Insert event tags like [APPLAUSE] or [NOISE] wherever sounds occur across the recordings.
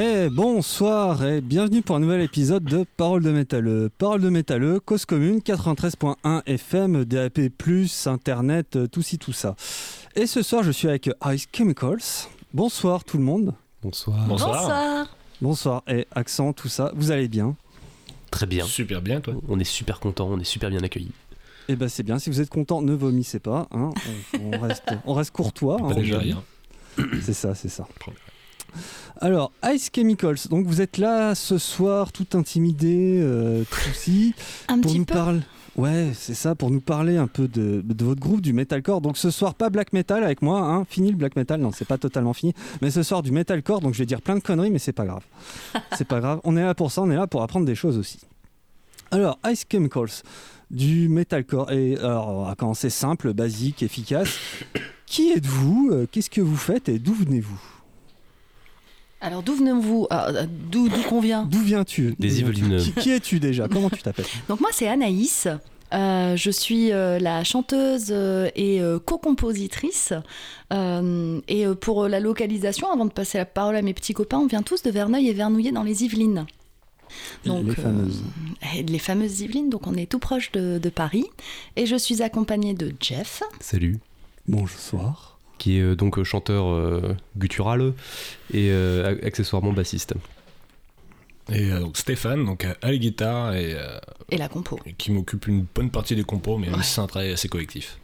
Eh bonsoir et bienvenue pour un nouvel épisode de Parole de métalleux. Parole de métalleux, cause commune 93.1 FM, DAP+, internet, euh, tout ci tout ça. Et ce soir, je suis avec Ice Chemicals. Bonsoir tout le monde. Bonsoir. Bonsoir. Bonsoir et accent, tout ça. Vous allez bien? Très bien. Super bien, toi. On est super content, on est super bien accueillis. Eh ben c'est bien. Si vous êtes content, ne vomissez pas. hein. On, on reste, on reste courtois. hein. Pas déjà rien. C'est ça, c'est ça. Alors, Ice Chemicals, donc vous êtes là ce soir, tout intimidé, euh, tout si, Un pour petit nous peu. parler. Ouais, c'est ça, pour nous parler un peu de, de votre groupe, du metalcore. Donc ce soir, pas black metal avec moi, hein. fini le black metal, non, c'est pas totalement fini. Mais ce soir, du metalcore, donc je vais dire plein de conneries, mais c'est pas grave. [LAUGHS] c'est pas grave, on est là pour ça, on est là pour apprendre des choses aussi. Alors, Ice Chemicals, du metalcore. Et alors, on va commencer simple, basique, efficace. Qui êtes-vous euh, Qu'est-ce que vous faites et d'où venez-vous? Alors d'où venez-vous Ah, euh, D'où d'où qu'on vient D'où viens-tu Des Yvelines. Qui, qui es-tu déjà Comment tu t'appelles Donc moi c'est Anaïs. Euh, je suis euh, la chanteuse euh, et euh, co-compositrice. Euh, et euh, pour euh, la localisation, avant de passer la parole à mes petits copains, on vient tous de Verneuil et Vernouillet dans les Yvelines. Donc, Les euh, fameuses. et les fameuses Yvelines, donc on est tout proche de, de Paris. Et je suis accompagnée de Jeff. Salut. Bonsoir. Qui est euh, donc euh, chanteur euh, guttural et euh, a- accessoirement bassiste. Et euh, donc Stéphane, donc à la guitare et, euh, Et la compo. et qui m'occupe une bonne partie des compos, mais c'est un travail assez collectif.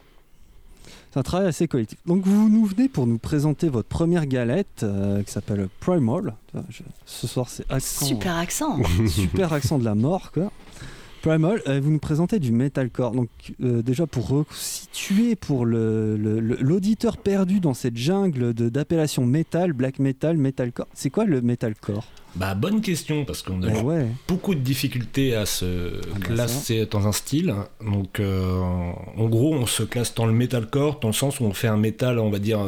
C'est un travail assez collectif. Donc vous nous venez pour nous présenter votre première galette euh, qui s'appelle Primal. Je- Ce soir c'est accent, Super accent. [LAUGHS] super accent de la mort quoi. Primal, euh, vous nous présentez du metalcore. Donc euh, déjà pour resituer pour l'auditeur perdu dans cette jungle d'appellation metal, black metal, metalcore. C'est quoi le metalcore? Bah, bonne question, parce qu'on a ouais. beaucoup de difficultés à se bah classer dans un style. Donc, euh, en gros, on se classe dans le metalcore, dans le sens où on fait un métal, on va dire,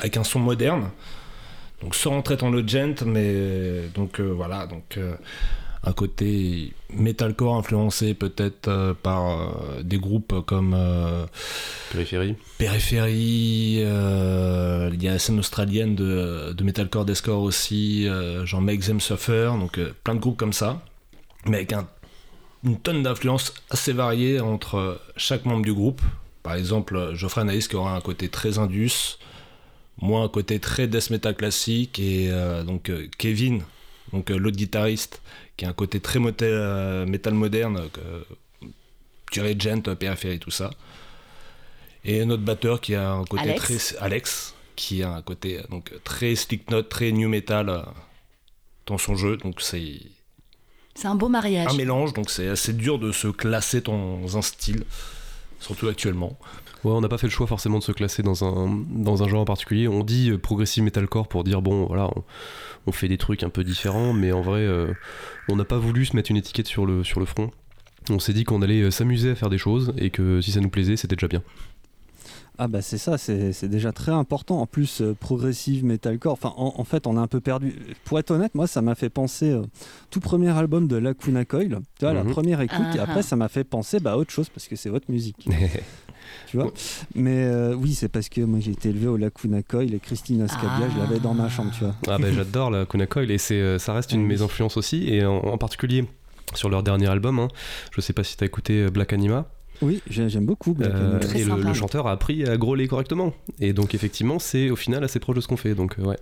avec un son moderne. Donc, sans rentrer dans le gent, mais donc voilà, donc un côté metalcore influencé peut-être euh, par euh, des groupes comme euh, Périphérie. Périphérie, il y a la scène australienne de, de metalcore deathcore aussi, genre Make Them Suffer, donc plein de groupes comme ça, mais avec un- une tonne d'influences assez variées entre chaque membre du groupe. Par exemple, Geoffrey Anaïs qui aura un côté très indus, moi un côté très death metal classique, et euh, donc euh, Kevin, donc euh, l'autre guitariste, qui a un côté très motel- euh, metal moderne, je dirais gent, euh, périphérie, tout ça. Et notre batteur qui a un côté Alex. très Alex qui a un côté euh, donc très slick note, très new metal dans son jeu. Donc c'est C'est un beau mariage. un mélange. Donc c'est assez dur de se classer dans un style, surtout actuellement. Ouais, on n'a pas fait le choix forcément de se classer dans un, dans un genre en particulier. On dit euh, progressive metalcore pour dire bon, voilà, on, fait des trucs un peu différents, mais en vrai, euh, on n'a pas voulu se mettre une étiquette sur le, sur le front. On s'est dit qu'on allait euh, s'amuser à faire des choses et que si ça nous plaisait, c'était déjà bien. Ah bah c'est ça, c'est c'est déjà très important. En plus, euh, progressive, metalcore, enfin en, en fait on est un peu perdu. Pour être honnête, moi ça m'a fait penser euh, tout premier album de Lacuna Coil, tu vois, la Mhm. première écoute, et Ah, après ah. ça m'a fait penser bah, à autre chose parce que c'est votre musique, [LAUGHS] tu vois. Mais euh, oui, c'est parce que moi j'ai été élevé au Lacuna Coil et Christina Scabia, je l'avais dans ma chambre, tu vois. Ah bah j'adore la Kuna Coil et c'est, euh, ça reste une de mes influences aussi et en, en particulier sur leur dernier album. hein. Je sais pas si t'as écouté Black Anima Oui, j'ai- j'aime beaucoup Black euh. Très et le, sympa. le chanteur a appris à grôler correctement et donc effectivement c'est au final assez proche de ce qu'on fait donc euh, ouais.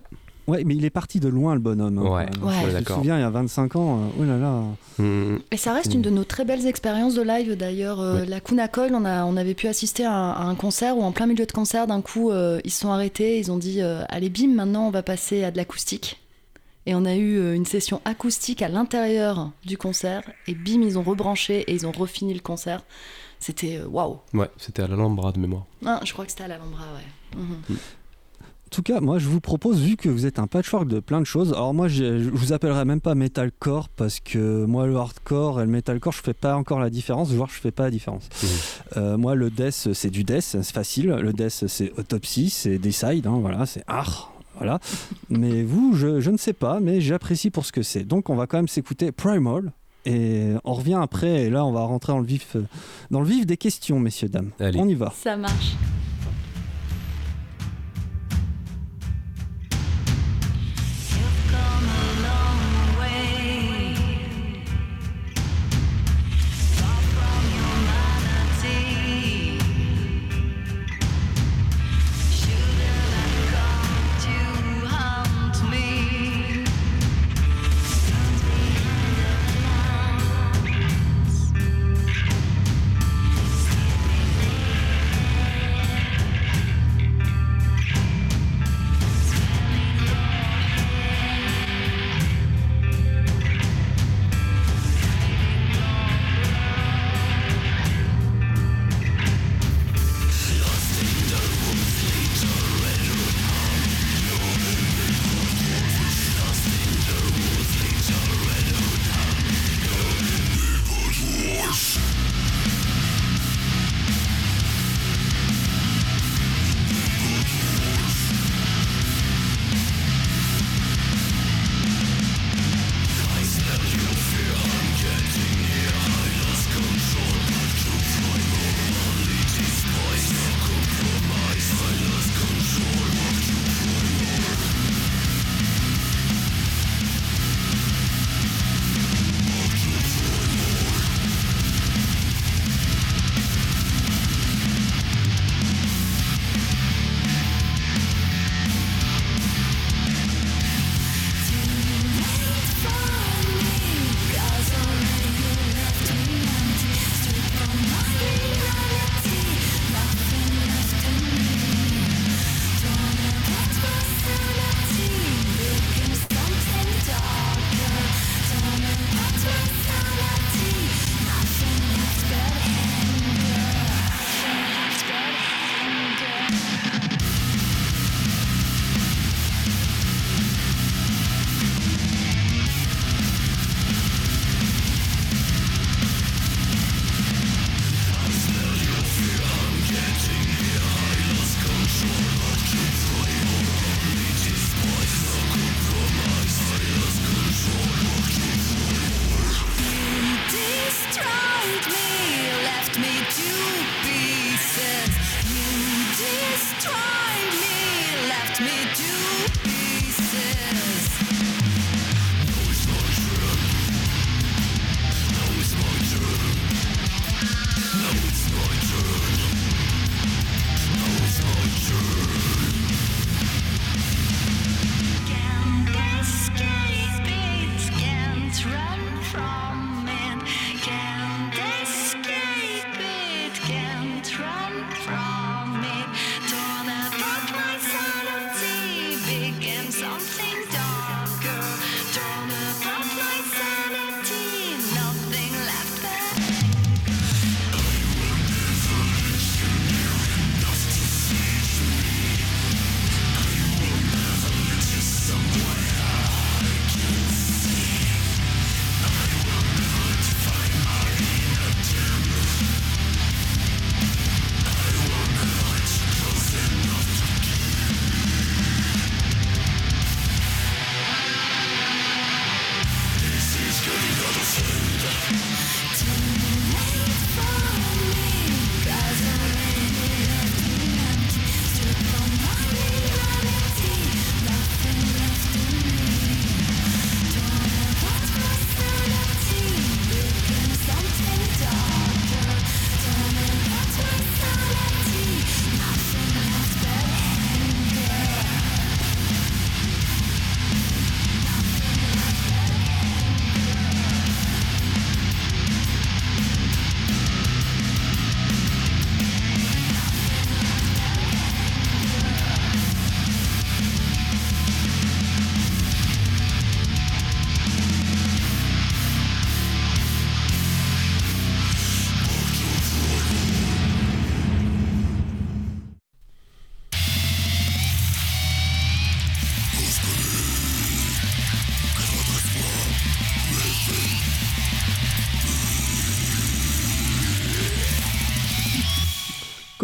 Ouais, mais il est parti de loin le bonhomme. hein, Ouais, même. ouais, Je me souviens, il y a 25 ans, euh, oh là là. Mm, Et ça reste une de nos très belles expériences de live d'ailleurs. Euh, Ouais. La Kuna Coil, on, a, on avait pu assister à un, à un concert où en plein milieu de concert, d'un coup, euh, ils se sont arrêtés, ils ont dit euh, Allez, bim, maintenant on va passer à de l'acoustique. Et on a eu euh, une session acoustique à l'intérieur du concert, et bim, ils ont rebranché et ils ont refini le concert. C'était euh, waouh! ouais, c'était à l'Alhambra de mémoire. Ah, je crois que c'était à l'Alhambra, ouais. Mhm. En tout cas, moi, je vous propose, vu que vous êtes un patchwork de plein de choses, alors moi, j'ai- je vous appellerai même pas metalcore parce que moi, le hardcore et le metalcore, je fais pas encore la différence, voire je fais pas la différence. Mhm. Euh, moi, le death, c'est du death, c'est facile. Le death, c'est autopsie, c'est decide, hein, voilà, c'est art. Voilà. mais vous, je, je ne sais pas, mais j'apprécie pour ce que c'est. Donc, on va quand même s'écouter Primal. Et on revient après, et là, on va rentrer dans le vif, euh, dans le vif des questions, messieurs, dames. Allez. On y va. Ça marche.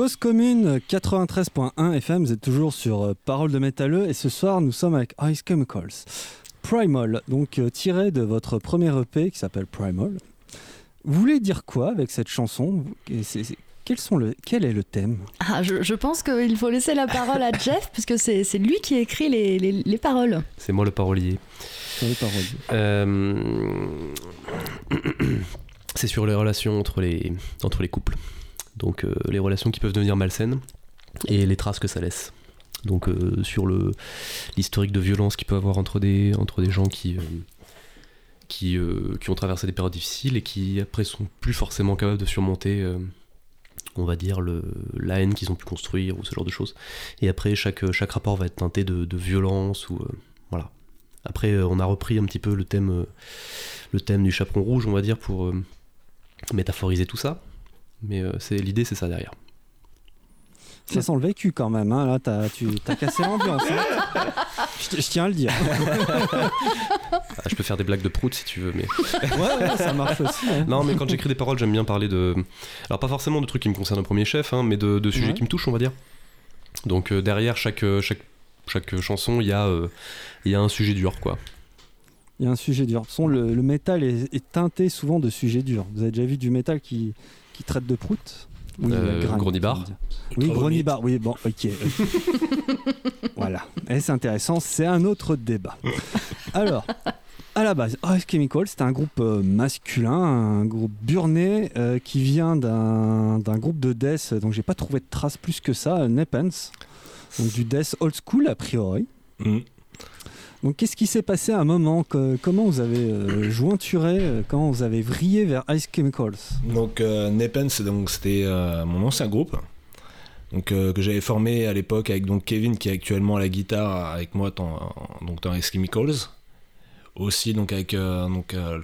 Cause commune 93.1 FM, vous êtes toujours sur euh, Parole de métalleux et ce soir nous sommes avec Ice Chemicals. Primal, donc euh, tiré de votre premier EP qui s'appelle Primal. Vous voulez dire quoi avec cette chanson? Et c'est- c'est- quels sont le, Quel est le thème? Ah, je, je pense qu'il faut laisser la parole à Jeff, [LAUGHS] puisque c'est c'est lui qui écrit les, les- les paroles. C'est moi le parolier. paroles Euh, [CLEARS THROAT] c'est sur les relations entre les, entre les couples. Donc euh, les relations qui peuvent devenir malsaines et les traces que ça laisse. Donc euh, sur le l'historique de violence qu'il peut avoir entre des, entre des gens qui, euh, qui, qui ont traversé des périodes difficiles et qui après sont plus forcément capables de surmonter, on va dire, le, la haine qu'ils ont pu construire ou ce genre de choses. Et après chaque, chaque rapport va être teinté de, de violence ou voilà. Après, on a repris un petit peu le thème, le thème du chaperon rouge, on va dire, pour métaphoriser tout ça. Mais euh, c'est l'idée, c'est ça derrière. Ça sent le vécu quand même, hein. là t'as, tu as cassé l'ambiance. hein. [LAUGHS] je, je tiens à le dire. Ah, je peux faire des blagues de prout si tu veux, mais Ouais, ouais, ça marche aussi. hein. non, mais quand j'écris des paroles, j'aime bien parler de, alors pas forcément de trucs qui me concernent au premier chef, hein, mais de, de sujets Ouais. qui me touchent, on va dire. Donc euh, derrière chaque euh, chaque chaque chanson, il y a euh, il y a un sujet dur, quoi. Il y a un sujet dur. De toute façon, le, le métal est, est teinté souvent de sujets durs. Vous avez déjà vu du métal qui, qui traite de prout Oui, Euh, Gronibar. Oui, Gronibar, oui, bon, ok. [LAUGHS] voilà. Et c'est intéressant, c'est un autre débat. Alors, à la base, Ice Chemical, c'est un groupe euh, masculin, un groupe burné euh, qui vient d'un d'un groupe de death, donc j'ai pas trouvé de traces plus que ça, euh, Nepens. Donc du death old school a priori. Mm. Donc qu'est-ce qui s'est passé à un moment Comment vous avez euh, jointuré euh, Comment vous avez vrillé vers Ice Chemicals Donc euh, Nepen, c'était euh, mon ancien groupe, donc euh, que j'avais formé à l'époque avec donc Kevin qui est actuellement à la guitare avec moi dans, donc dans Ice Chemicals. Aussi donc avec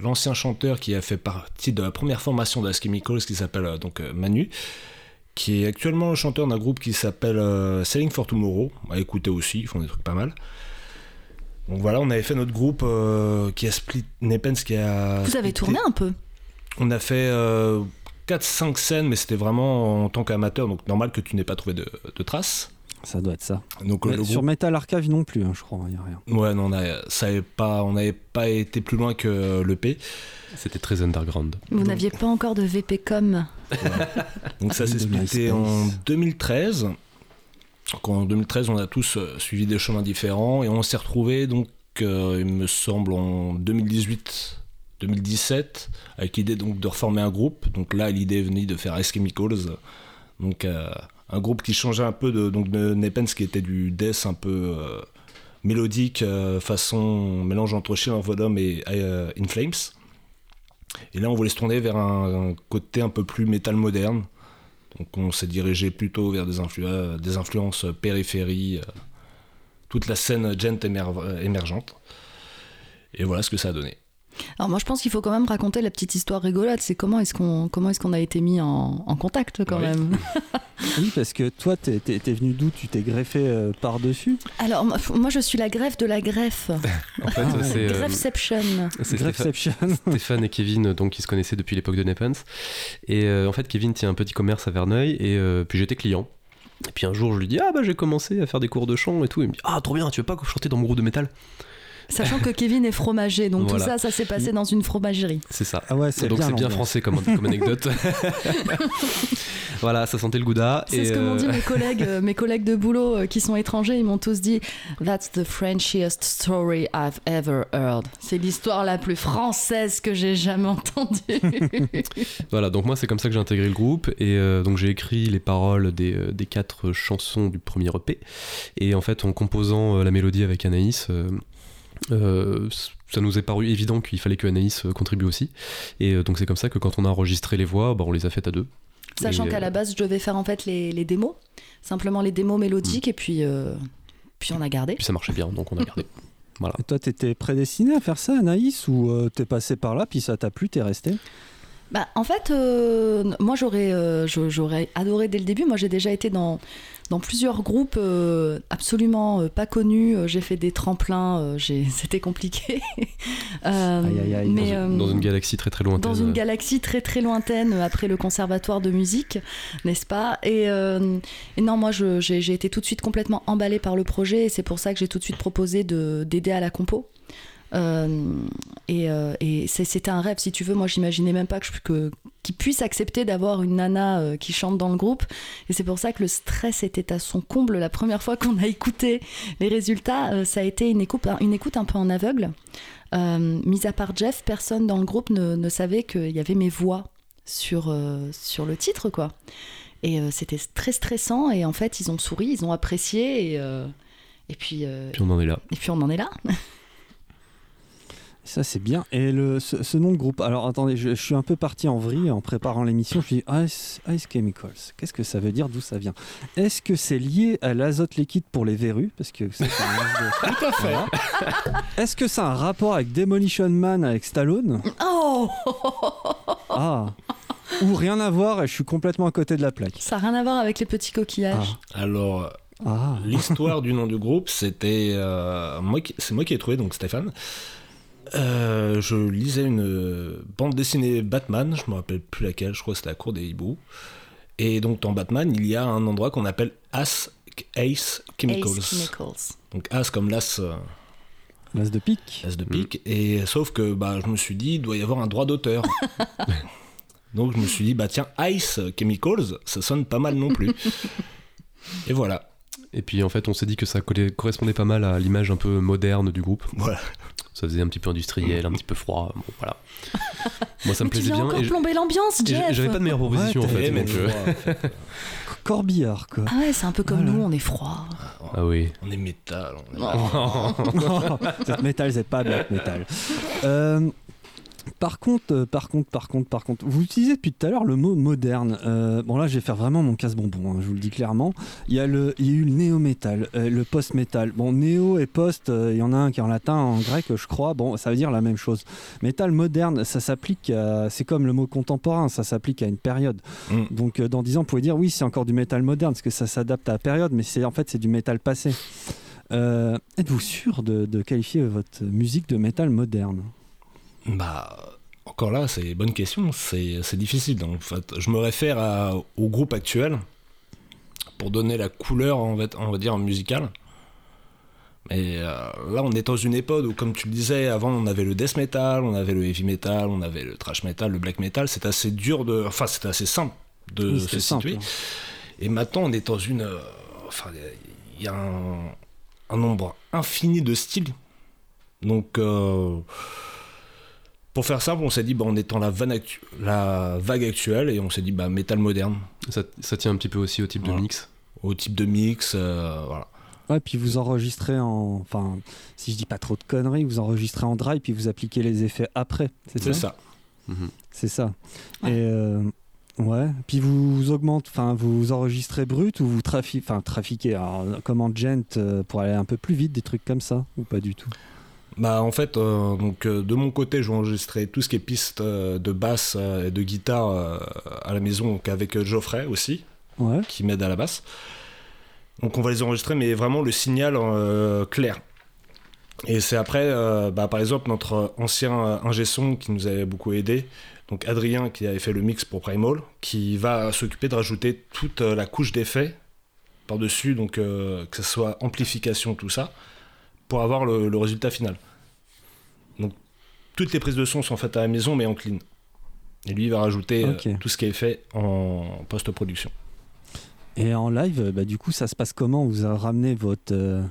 l'ancien chanteur qui a fait partie de la première formation d'Ice Chemicals qui s'appelle donc Manu, qui est actuellement le chanteur d'un groupe qui s'appelle Selling for Tomorrow. À écouter aussi, ils font des trucs pas mal. Donc voilà, on avait fait notre groupe euh, qui a split Nepens qui a. Vous avez splitté- tourné un peu on a fait 4-5 scènes, mais c'était vraiment en tant qu'amateur, donc normal que tu n'aies pas trouvé de, de traces. Ça doit être ça. Donc Mais le sur groupe- Metal Archive non plus, hein, je crois, il n'y a rien. Ouais, non, on a- ça avait pas, on n'avait pas été plus loin que l'EP. C'était très underground. Vous Donc- n'aviez pas encore de VPcom [LAUGHS] Donc ça s'est splitté en 2013. Donc en 2013, on a tous euh, suivi des chemins différents et on s'est retrouvés, donc, euh, il me semble, en 2018. 2017 avec l'idée donc de reformer un groupe. Donc là l'idée est venue de faire Ice Chemicals. Donc euh, un groupe qui changeait un peu de donc de Nepens qui était du death un peu mélodique façon mélange entre of Bodom et In Flames. Et là on voulait se tourner vers un, un côté un peu plus métal moderne donc on s'est dirigé plutôt vers des, des influences périphérie euh, toute la scène gent émer- émergente. Et voilà ce que ça a donné Alors moi je pense qu'il faut quand même raconter la petite histoire rigolote, c'est comment est-ce qu'on comment est-ce qu'on a été mis en, en contact quand Oui. même. [LAUGHS] Oui, parce que toi, t'es, t'es- t'es venu d'où? Tu t'es greffé euh, par-dessus? Alors moi, je suis la greffe de la greffe, [LAUGHS] En fait, Ah c'est euh, Greffception. c'est Stéphane, Greffception. [LAUGHS] Stéphane et Kevin, donc qui se connaissaient depuis l'époque de Nepens. Et euh, en fait, Kevin tient un petit commerce à Verneuil, et euh, puis j'étais client. Et puis un jour, je lui dis Ah bah j'ai commencé à faire des cours de chant et tout. Il me dit Ah trop bien, tu veux pas chanter dans mon groupe de métal? Sachant que Kevin est fromager, donc Voilà. tout ça, ça s'est passé dans une fromagerie. C'est ça. Ah ouais, c'est Donc bien c'est bien français comme, comme anecdote. [LAUGHS] voilà, ça sentait le gouda. C'est et, ce que m'ont euh, dit mes collègues, euh, mes collègues de boulot euh, qui sont étrangers. Ils m'ont tous dit That's the Frenchiest story I've ever heard. C'est l'histoire la plus française que j'ai jamais entendue. [LAUGHS] Voilà, donc moi c'est comme ça que j'ai intégré le groupe et euh, donc j'ai écrit les paroles des, euh, des quatre chansons du premier EP et en fait en composant euh, la mélodie avec Anaïs, euh, euh, ça nous est paru évident qu'il fallait que Anaïs euh, contribue aussi et euh, donc c'est comme ça que quand on a enregistré les voix, bah, on les a faites à deux. Sachant Et, qu'à la base, je devais faire en fait les, les démos, simplement les démos mélodiques, et puis, euh, puis on a gardé. Puis ça marchait bien, donc on a gardé. [LAUGHS] Voilà. Et toi, t'étais prédestiné à faire ça, Anaïs, ou euh, t'es passé par là, puis ça t'a plu, t'es resté? Bah, en fait, euh, moi j'aurais, euh, j'aurais adoré dès le début. Moi j'ai déjà été dans, dans plusieurs groupes euh, absolument pas connus. J'ai fait des tremplins, j'ai- [LAUGHS] c'était compliqué. Aïe, aïe, aïe. mais, dans, dans une galaxie très très lointaine. dans une galaxie très très lointaine après le conservatoire de musique, n'est-ce pas? Et, et non, moi je- j'ai j'ai été tout de suite complètement emballée par le projet et c'est pour ça que j'ai tout de suite proposé de- d'aider à la compo. Euh, et euh, et c'était un rêve, si tu veux. Moi, j'imaginais même pas que, qu'ils puissent accepter d'avoir une nana euh, qui chante dans le groupe. Et c'est pour ça que le stress était à son comble la première fois qu'on a écouté les résultats. ça a été une écoute, une écoute un peu en aveugle. Euh, mis à part Jeff, personne dans le groupe ne, ne savait qu'il y avait mes voix sur, euh, sur le titre, quoi. Et euh, c'était très stressant. Et en fait, ils ont souri, ils ont apprécié. Et, et, puis, Puis on en est là. et puis, on en est là. [LAUGHS] Ça, c'est bien. Et le, ce, ce nom de groupe, alors attendez, je, je suis un peu parti en vrille en préparant l'émission. Je me suis dit, Ice, Ice Chemicals, qu'est-ce que ça veut dire D'où ça vient? Est-ce que c'est lié à l'azote liquide pour les verrues? Parce que c'est un de- [LAUGHS] Tout à fait. Voilà. Est-ce que ça a un rapport avec Demolition Man avec Stallone? Oh Ah Ou rien à voir et je suis complètement à côté de la plaque. Ça n'a rien à voir avec les petits coquillages. Alors, Ah, l'histoire du nom du groupe, c'était. euh, moi qui- c'est moi qui ai trouvé, donc Stéphane. Euh, je lisais une euh, bande dessinée Batman, je me rappelle plus laquelle, je crois que c'était la cour des hiboux. Et donc dans Batman, il y a un endroit qu'on appelle As, Ace Chemicals. Ace Chemicals. Donc As comme l'as, euh, l'as de pique. as de pique. Et sauf que bah, je me suis dit, il doit y avoir un droit d'auteur. [LAUGHS] [LAUGHS] donc je me suis dit, bah tiens, Ice Chemicals, ça sonne pas mal non plus. [LAUGHS] Et voilà. Et puis en fait, on s'est dit que ça collait- correspondait pas mal à l'image un peu moderne du groupe. Voilà. Ça faisait un petit peu industriel, un petit peu froid. Bon, voilà. [LAUGHS] Moi, ça me Mais plaisait bien. encore et plomber l'ambiance, Jeff j'avais pas de meilleure proposition Ouais, en fait. Mais donc, euh, Corbillard, quoi. Ah ouais, c'est un peu comme Voilà. nous, on est froid. Ah oui. on est métal. on est- [LAUGHS] Oh. [LAUGHS] Métal, c'est pas black metal. Euh, par contre, euh, par contre, par contre, par contre, vous utilisez depuis tout à l'heure le mot moderne. Euh, bon là, je vais faire vraiment mon casse-bonbon, hein, je vous le dis clairement. Il y a, le, il y a eu le néo-métal, euh, le post-métal. Bon, néo et post, euh, il y en a un qui est en latin, en grec, je crois. Bon, ça veut dire la même chose. Métal moderne, ça s'applique, c'est comme le mot contemporain, ça s'applique à une période. Mm. Donc dans 10 ans, vous pouvez dire oui, c'est encore du métal moderne, parce que ça s'adapte à la période, mais c'est en fait c'est du métal passé. Êtes-vous sûr de, de qualifier votre musique de métal moderne? Bah, encore là, c'est une bonne question. C'est c'est difficile. En fait, je me réfère à- au groupe actuel pour donner la couleur, on va, on va dire, musicale. Mais euh, là, on est dans une époque où, comme tu le disais, avant, on avait le death metal, on avait le heavy metal, on avait le thrash metal, le black metal. C'est assez dur de. Enfin, c'est assez simple de Oui, se simple, situer. hein. Et maintenant, on est dans une. euh, Enfin, il y a un, un nombre infini de styles. Donc, euh, pour faire simple, on s'est dit, bah, on est dans la, actu- la vague actuelle et on s'est dit, bah, métal moderne, Ça, ça tient un petit peu aussi au type Voilà. de mix. au type de mix. euh, voilà. Ouais, puis vous enregistrez en. Enfin, si je dis pas trop de conneries, vous enregistrez en drive, puis vous appliquez les effets après. C'est C'est ça? Mhm. C'est ça. Ouais. Et. euh, Ouais, puis vous, augmentez, enfin vous enregistrez brut ou vous trafiquez, enfin trafiquez, alors, comme en gent euh, pour aller un peu plus vite, des trucs comme ça, ou pas du tout? Bah, en fait, euh, donc, euh, de mon côté, je vais enregistrer tout ce qui est piste euh, de basse et de guitare à la maison, donc avec Geoffrey aussi. Ouais, qui m'aide à la basse. Donc on va les enregistrer, mais vraiment le signal clair. Et c'est après, bah, par exemple, notre ancien ingé son qui nous avait beaucoup aidé, donc Adrien qui avait fait le mix pour Primal, qui va s'occuper de rajouter toute la couche d'effets par-dessus, donc que ce soit amplification, tout ça, pour avoir le, le résultat final. Donc toutes les prises de son sont faites à la maison, mais en clean. Et lui il va rajouter euh, tout ce qui est fait en post-production. Et en live, euh, bah, du coup, ça se passe comment? Vous avez ramené votre, euh,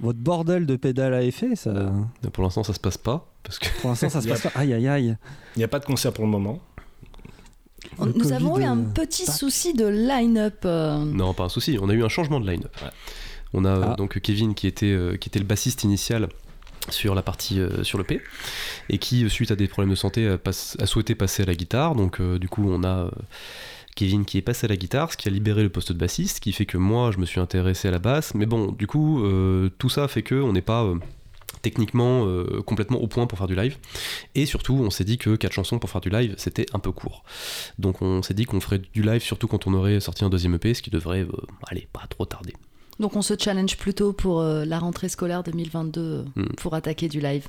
votre bordel de pédales à effet ça... Pour l'instant, ça se passe pas. Parce que Pour l'instant, ça [LAUGHS] se passe pas. Aïe, aïe, aïe. Il n'y a pas de concert pour le moment. On- Le Nous avons eu un petit souci de line-up. euh, Non, pas un souci. On a eu un changement de line-up. On a euh, Ah. donc Kevin qui était, euh, qui était le bassiste initial sur la partie euh, sur le P et qui suite à des problèmes de santé a, passe- a souhaité passer à la guitare donc euh, du coup on a euh, Kevin qui est passé à la guitare ce qui a libéré le poste de bassiste ce qui fait que moi je me suis intéressé à la basse mais bon du coup tout ça fait que on n'est pas techniquement euh, complètement au point pour faire du live. Et surtout, on s'est dit que quatre chansons pour faire du live, c'était un peu court. Donc on s'est dit qu'on ferait du live surtout quand on aurait sorti un deuxième EP, ce qui devrait, euh, aller pas trop tarder. Donc on se challenge plutôt pour euh, la rentrée scolaire 2022 euh, Mm. pour attaquer du live.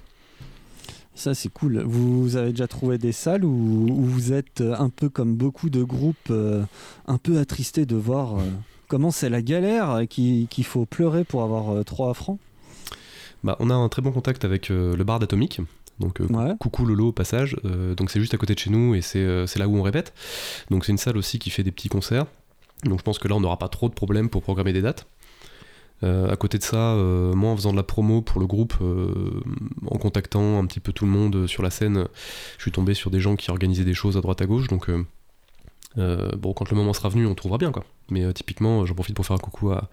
Ça, c'est cool. Vous avez déjà trouvé des salles où, où vous êtes euh, un peu comme beaucoup de groupes, euh, un peu attristés de voir euh, comment c'est la galère qu'il faut pleurer pour avoir euh, 3 francs? Bah, on a un très bon contact avec euh, le bar d'Atomique. Donc euh, Ouais. coucou Lolo au passage. Euh, donc c'est juste à côté de chez nous et c'est euh, c'est là où on répète. Donc c'est une salle aussi qui fait des petits concerts. Donc je pense que là on n'aura pas trop de problèmes pour programmer des dates. Euh, à côté de ça, euh, moi en faisant de la promo pour le groupe, euh, en contactant un petit peu tout le monde euh, sur la scène, je suis tombé sur des gens qui organisaient des choses à droite à gauche. Donc quand le moment sera venu, on trouvera bien quoi. Mais typiquement, j'en profite pour faire un coucou à,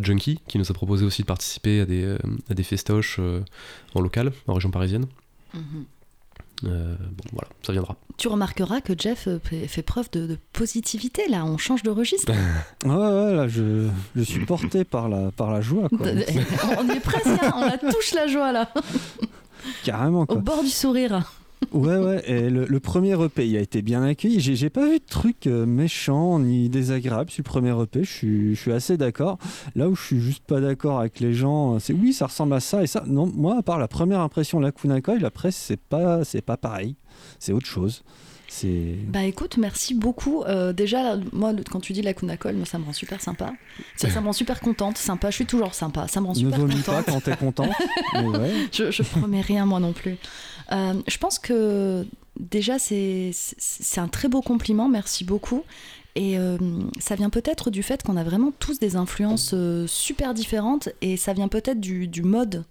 Junkie qui nous a proposé aussi de participer à des, festoches en local, en région parisienne. Mhm. Euh, bon, voilà, ça viendra. Tu remarqueras que Jeff euh, fait preuve de, de positivité là, on change de registre. [LAUGHS] Ouais, ouais, là, je, je suis porté par la, par la joie, quoi. [LAUGHS] on est presque, hein, on la touche la joie là, Carrément, au quoi. bord du sourire. Ouais, ouais, et le, le premier EP, il a été bien accueilli. J'ai pas vu de trucs euh, méchants ni désagréables sur le premier EP, je suis, je suis assez d'accord. Là où je suis juste pas d'accord avec les gens, euh, c'est oui, ça ressemble à ça et ça. Non, moi, à part la première impression la Kunakoi, après, c'est pas, c'est pas pareil. C'est autre chose. C'est. Bah écoute, merci beaucoup. Euh, déjà, moi, le- quand tu dis la Kunakol, moi, ça me rend super sympa. Ça, ça me rend super contente, sympa. Je suis toujours sympa, ça me rend Ne super vomis contente. pas quand t'es content. [LAUGHS] mais ouais. je, je promets rien moi non plus. Euh, je pense que déjà c'est un très beau compliment, merci beaucoup. Et euh, ça vient peut-être du fait qu'on a vraiment tous des influences euh, super différentes et ça vient peut-être du, mode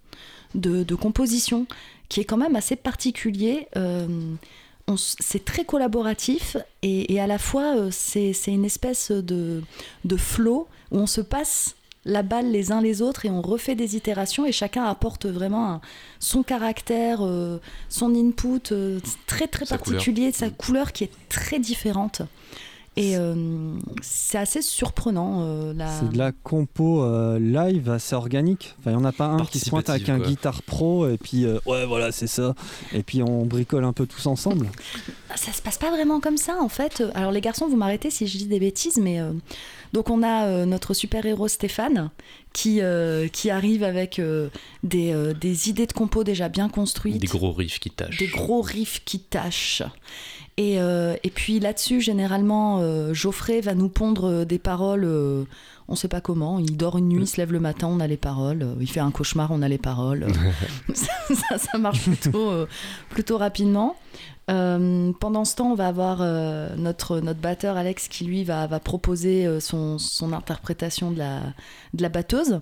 de, composition qui est quand même assez particulier. C'est très collaboratif et, à la fois c'est c'est une espèce de, de flow où on se passe la balle les uns les autres et on refait des itérations et chacun apporte vraiment un- son caractère, euh, son input euh, très très Sa particulier, sa Mm. couleur qui est très différente. Et euh, c'est assez surprenant. euh, la... C'est de la compo euh, live assez organique. Enfin, il n'y en a pas un qui se pointe avec un guitare pro et puis euh, ouais, voilà, c'est ça. Et puis on bricole un peu tous ensemble. Ça se passe pas vraiment comme ça en fait. Alors les garçons, vous m'arrêtez si je dis des bêtises, mais euh, donc on a euh, notre super héros Stéphane qui euh, qui arrive avec euh, des, euh, des idées de compo déjà bien construites, Des gros riffs qui tâchent. des gros riffs qui tâchent. Et, euh, et puis là-dessus, généralement, euh, Geoffrey va nous pondre euh, des paroles. euh, on sait pas comment. Il dort une nuit, il se lève le matin, on a les paroles. Il fait un cauchemar, on a les paroles. [LAUGHS] [LAUGHS] ça, ça- ça marche plutôt, plutôt rapidement. Pendant ce temps, on va avoir notre, notre batteur Alex qui lui va, va proposer son, son interprétation de la, de la batteuse.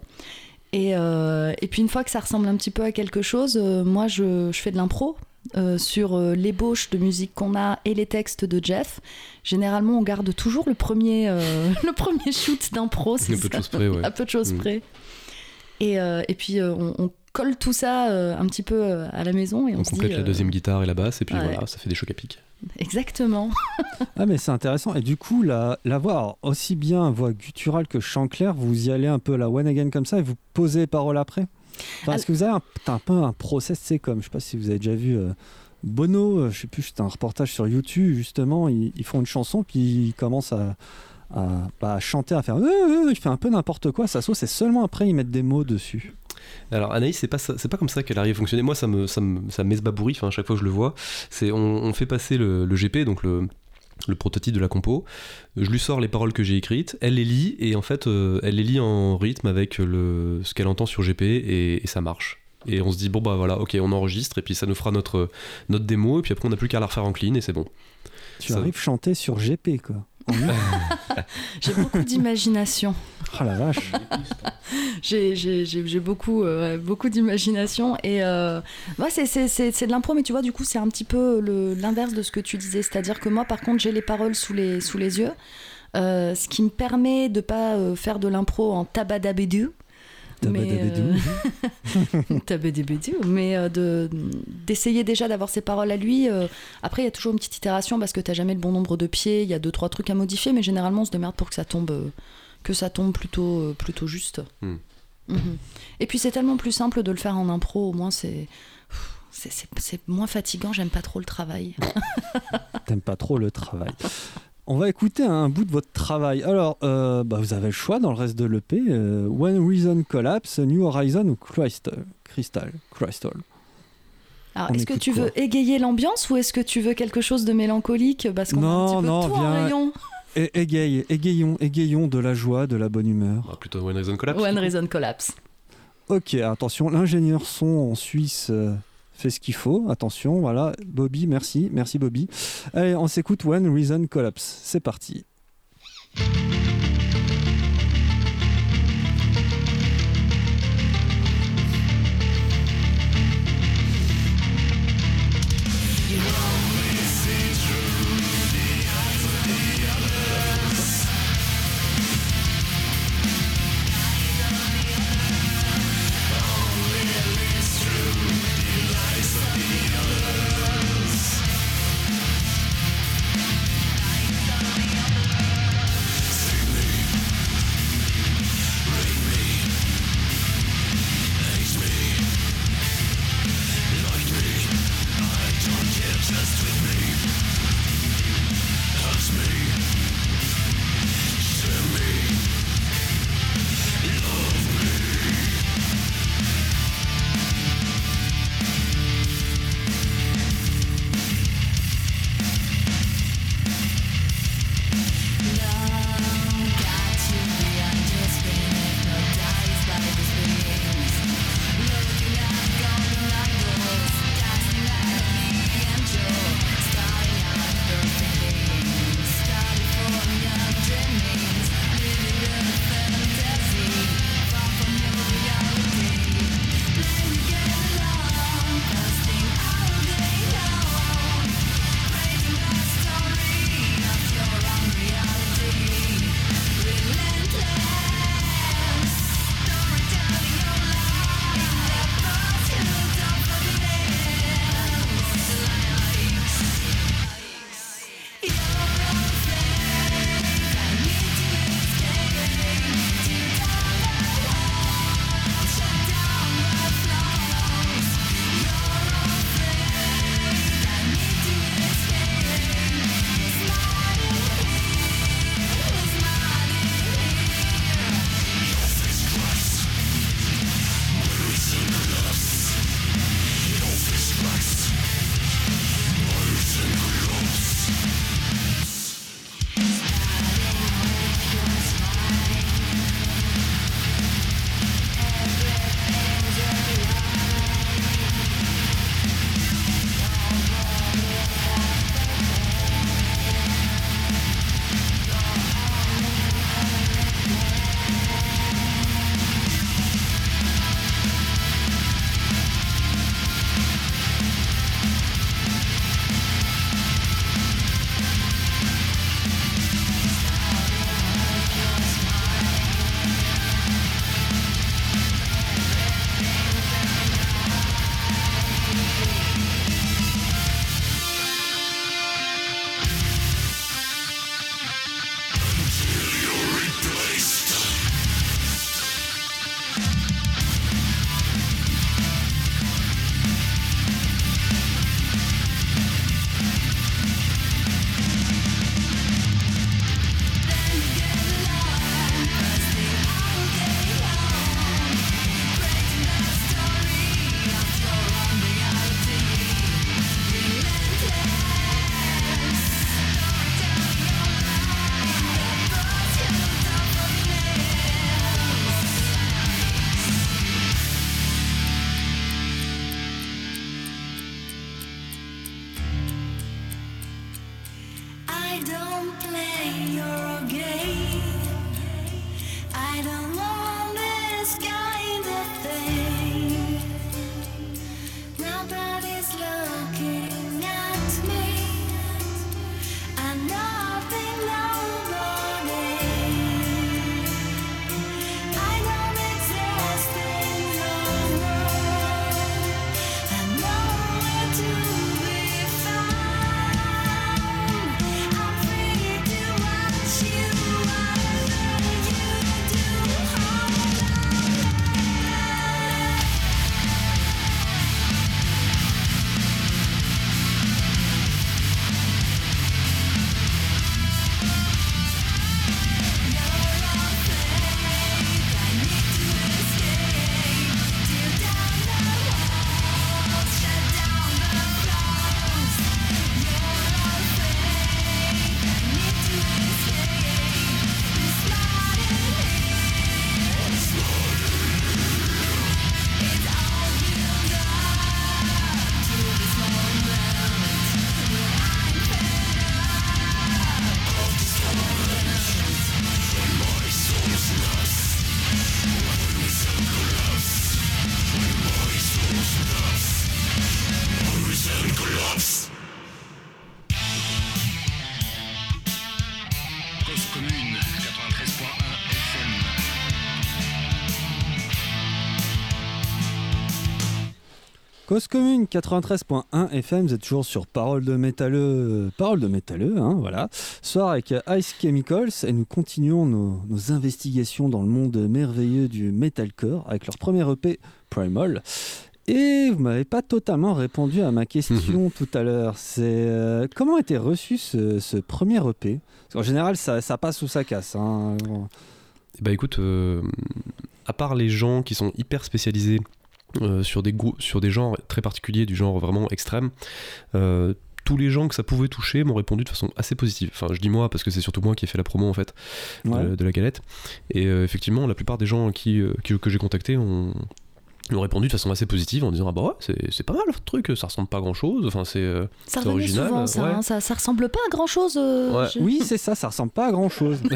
Et, et puis une fois que ça ressemble un petit peu à quelque chose, moi je, je fais de l'impro euh, sur euh, l'ébauche de musique qu'on a et les textes de Jeff. Généralement, on garde toujours le premier, euh, [LAUGHS] le premier shoot d'impro. c'est Un peu de ça choses près, ouais. [LAUGHS] à peu de choses près. Et, euh, et puis euh, on, on colle tout ça euh, un petit peu à la maison et on, On se complète dit, la euh, deuxième guitare et la basse, et puis ouais. voilà, ça fait des chocs à pic. Exactement. [LAUGHS] Ah mais c'est intéressant. Et du coup, la, la voix, alors, aussi bien voix gutturale que chant clair, vous y allez un peu la one again comme ça et vous posez les paroles après? Enfin, Est-ce que vous avez un, un peu un process, c'est comme, je sais pas si vous avez déjà vu euh, Bono, euh, je sais plus, c'était un reportage sur YouTube, justement, ils, ils font une chanson, puis ils commencent à, à, bah, à chanter, à faire... Euh, euh, il fait un peu n'importe quoi, ça sauce, et seulement après ils mettent des mots dessus. Alors Anaïs, c'est pas ça- c'est pas comme ça qu'elle arrive à fonctionner. Moi, ça me ça me ça m'esbabourit. Enfin, à chaque fois que je le vois, c'est on, on fait passer le, le GP, donc le le prototype de la compo. Je lui sors les paroles que j'ai écrites, elle les lit et en fait, euh, elle les lit en rythme avec le ce qu'elle entend sur GP et, et ça marche. Et on se dit bon bah voilà, ok, on enregistre et puis ça nous fera notre notre démo et puis après on n'a plus qu'à la refaire en clean et c'est bon. Tu Ça- arrives chanter sur GP, quoi. [LAUGHS] J'ai beaucoup d'imagination. Oh la vache. J'ai- beaucoup, euh, beaucoup d'imagination. Et euh, ouais, c'est- de l'impro, mais tu vois, du coup, c'est un petit peu l'inverse de ce que tu disais. C'est-à-dire que moi, par contre, j'ai les paroles sous les, sous les yeux. euh, ce qui me permet de pas euh, faire de l'impro en tabadabédou. Mais, Tabadabédou. euh, [LAUGHS] mais euh, de d'essayer déjà d'avoir ses paroles à lui. euh, après, il y a toujours une petite itération parce que t'as jamais le bon nombre de pieds. Il y a deux trois trucs à modifier, mais généralement, on se démerde pour que ça tombe, euh, que ça tombe plutôt, euh, plutôt juste. Mhm. Et puis c'est tellement plus simple de le faire en impro, au moins c'est. c'est- C'est c'est moins fatigant, j'aime pas trop le travail. [LAUGHS] T'aimes pas trop le travail. On va écouter un bout de votre travail. Alors, euh, bah, vous avez le choix dans le reste de l'EP. euh, When Reason Collapse, New Horizon ou Crystal. Crystal. Crystal. Alors, On est-ce que tu veux égayer l'ambiance ou est-ce que tu veux quelque chose de mélancolique? Parce qu'on a Non, un petit peu non, tout en viens- rayon. Et égaye, égayons, égayons de la joie, de la bonne humeur. Bah, plutôt One Reason Collapse. One Reason Collapse. Ok, attention, l'ingénieur son en Suisse euh, fait ce qu'il faut. Attention, voilà. Bobby, merci, merci Bobby. Allez, on s'écoute One Reason Collapse. C'est parti. Cause commune 93.1 FM, vous êtes toujours sur Parole de métalleux, Parole de métalleux, hein, voilà. Soir avec Ice Chemicals et nous continuons nos, nos investigations dans le monde merveilleux du metalcore avec leur premier EP Primal. Et vous m'avez pas totalement répondu à ma question [LAUGHS] tout à l'heure. C'est euh, comment été reçu ce, ce premier EP Parce qu'en général, ça, ça passe ou ça casse. hein. Bah écoute, euh, à part les gens qui sont hyper spécialisés euh, sur, des sur des genres très particuliers, du genre vraiment extrême, euh, tous les gens que ça pouvait toucher m'ont répondu de façon assez positive. Enfin, je dis moi parce que c'est surtout moi qui ai fait la promo en fait de, Ouais. de la galette. Et euh, effectivement, la plupart des gens qui, qui- que j'ai contactés ont, ont répondu de façon assez positive en disant ah bah ouais c'est, c'est pas mal votre truc ça ressemble pas à grand chose enfin c'est euh, Ça C'est revenait original, souvent, ça, ouais. hein, ça. Ça ressemble pas à grand chose. Ouais. Oui, c'est ça, ça ressemble pas à grand chose. [LAUGHS]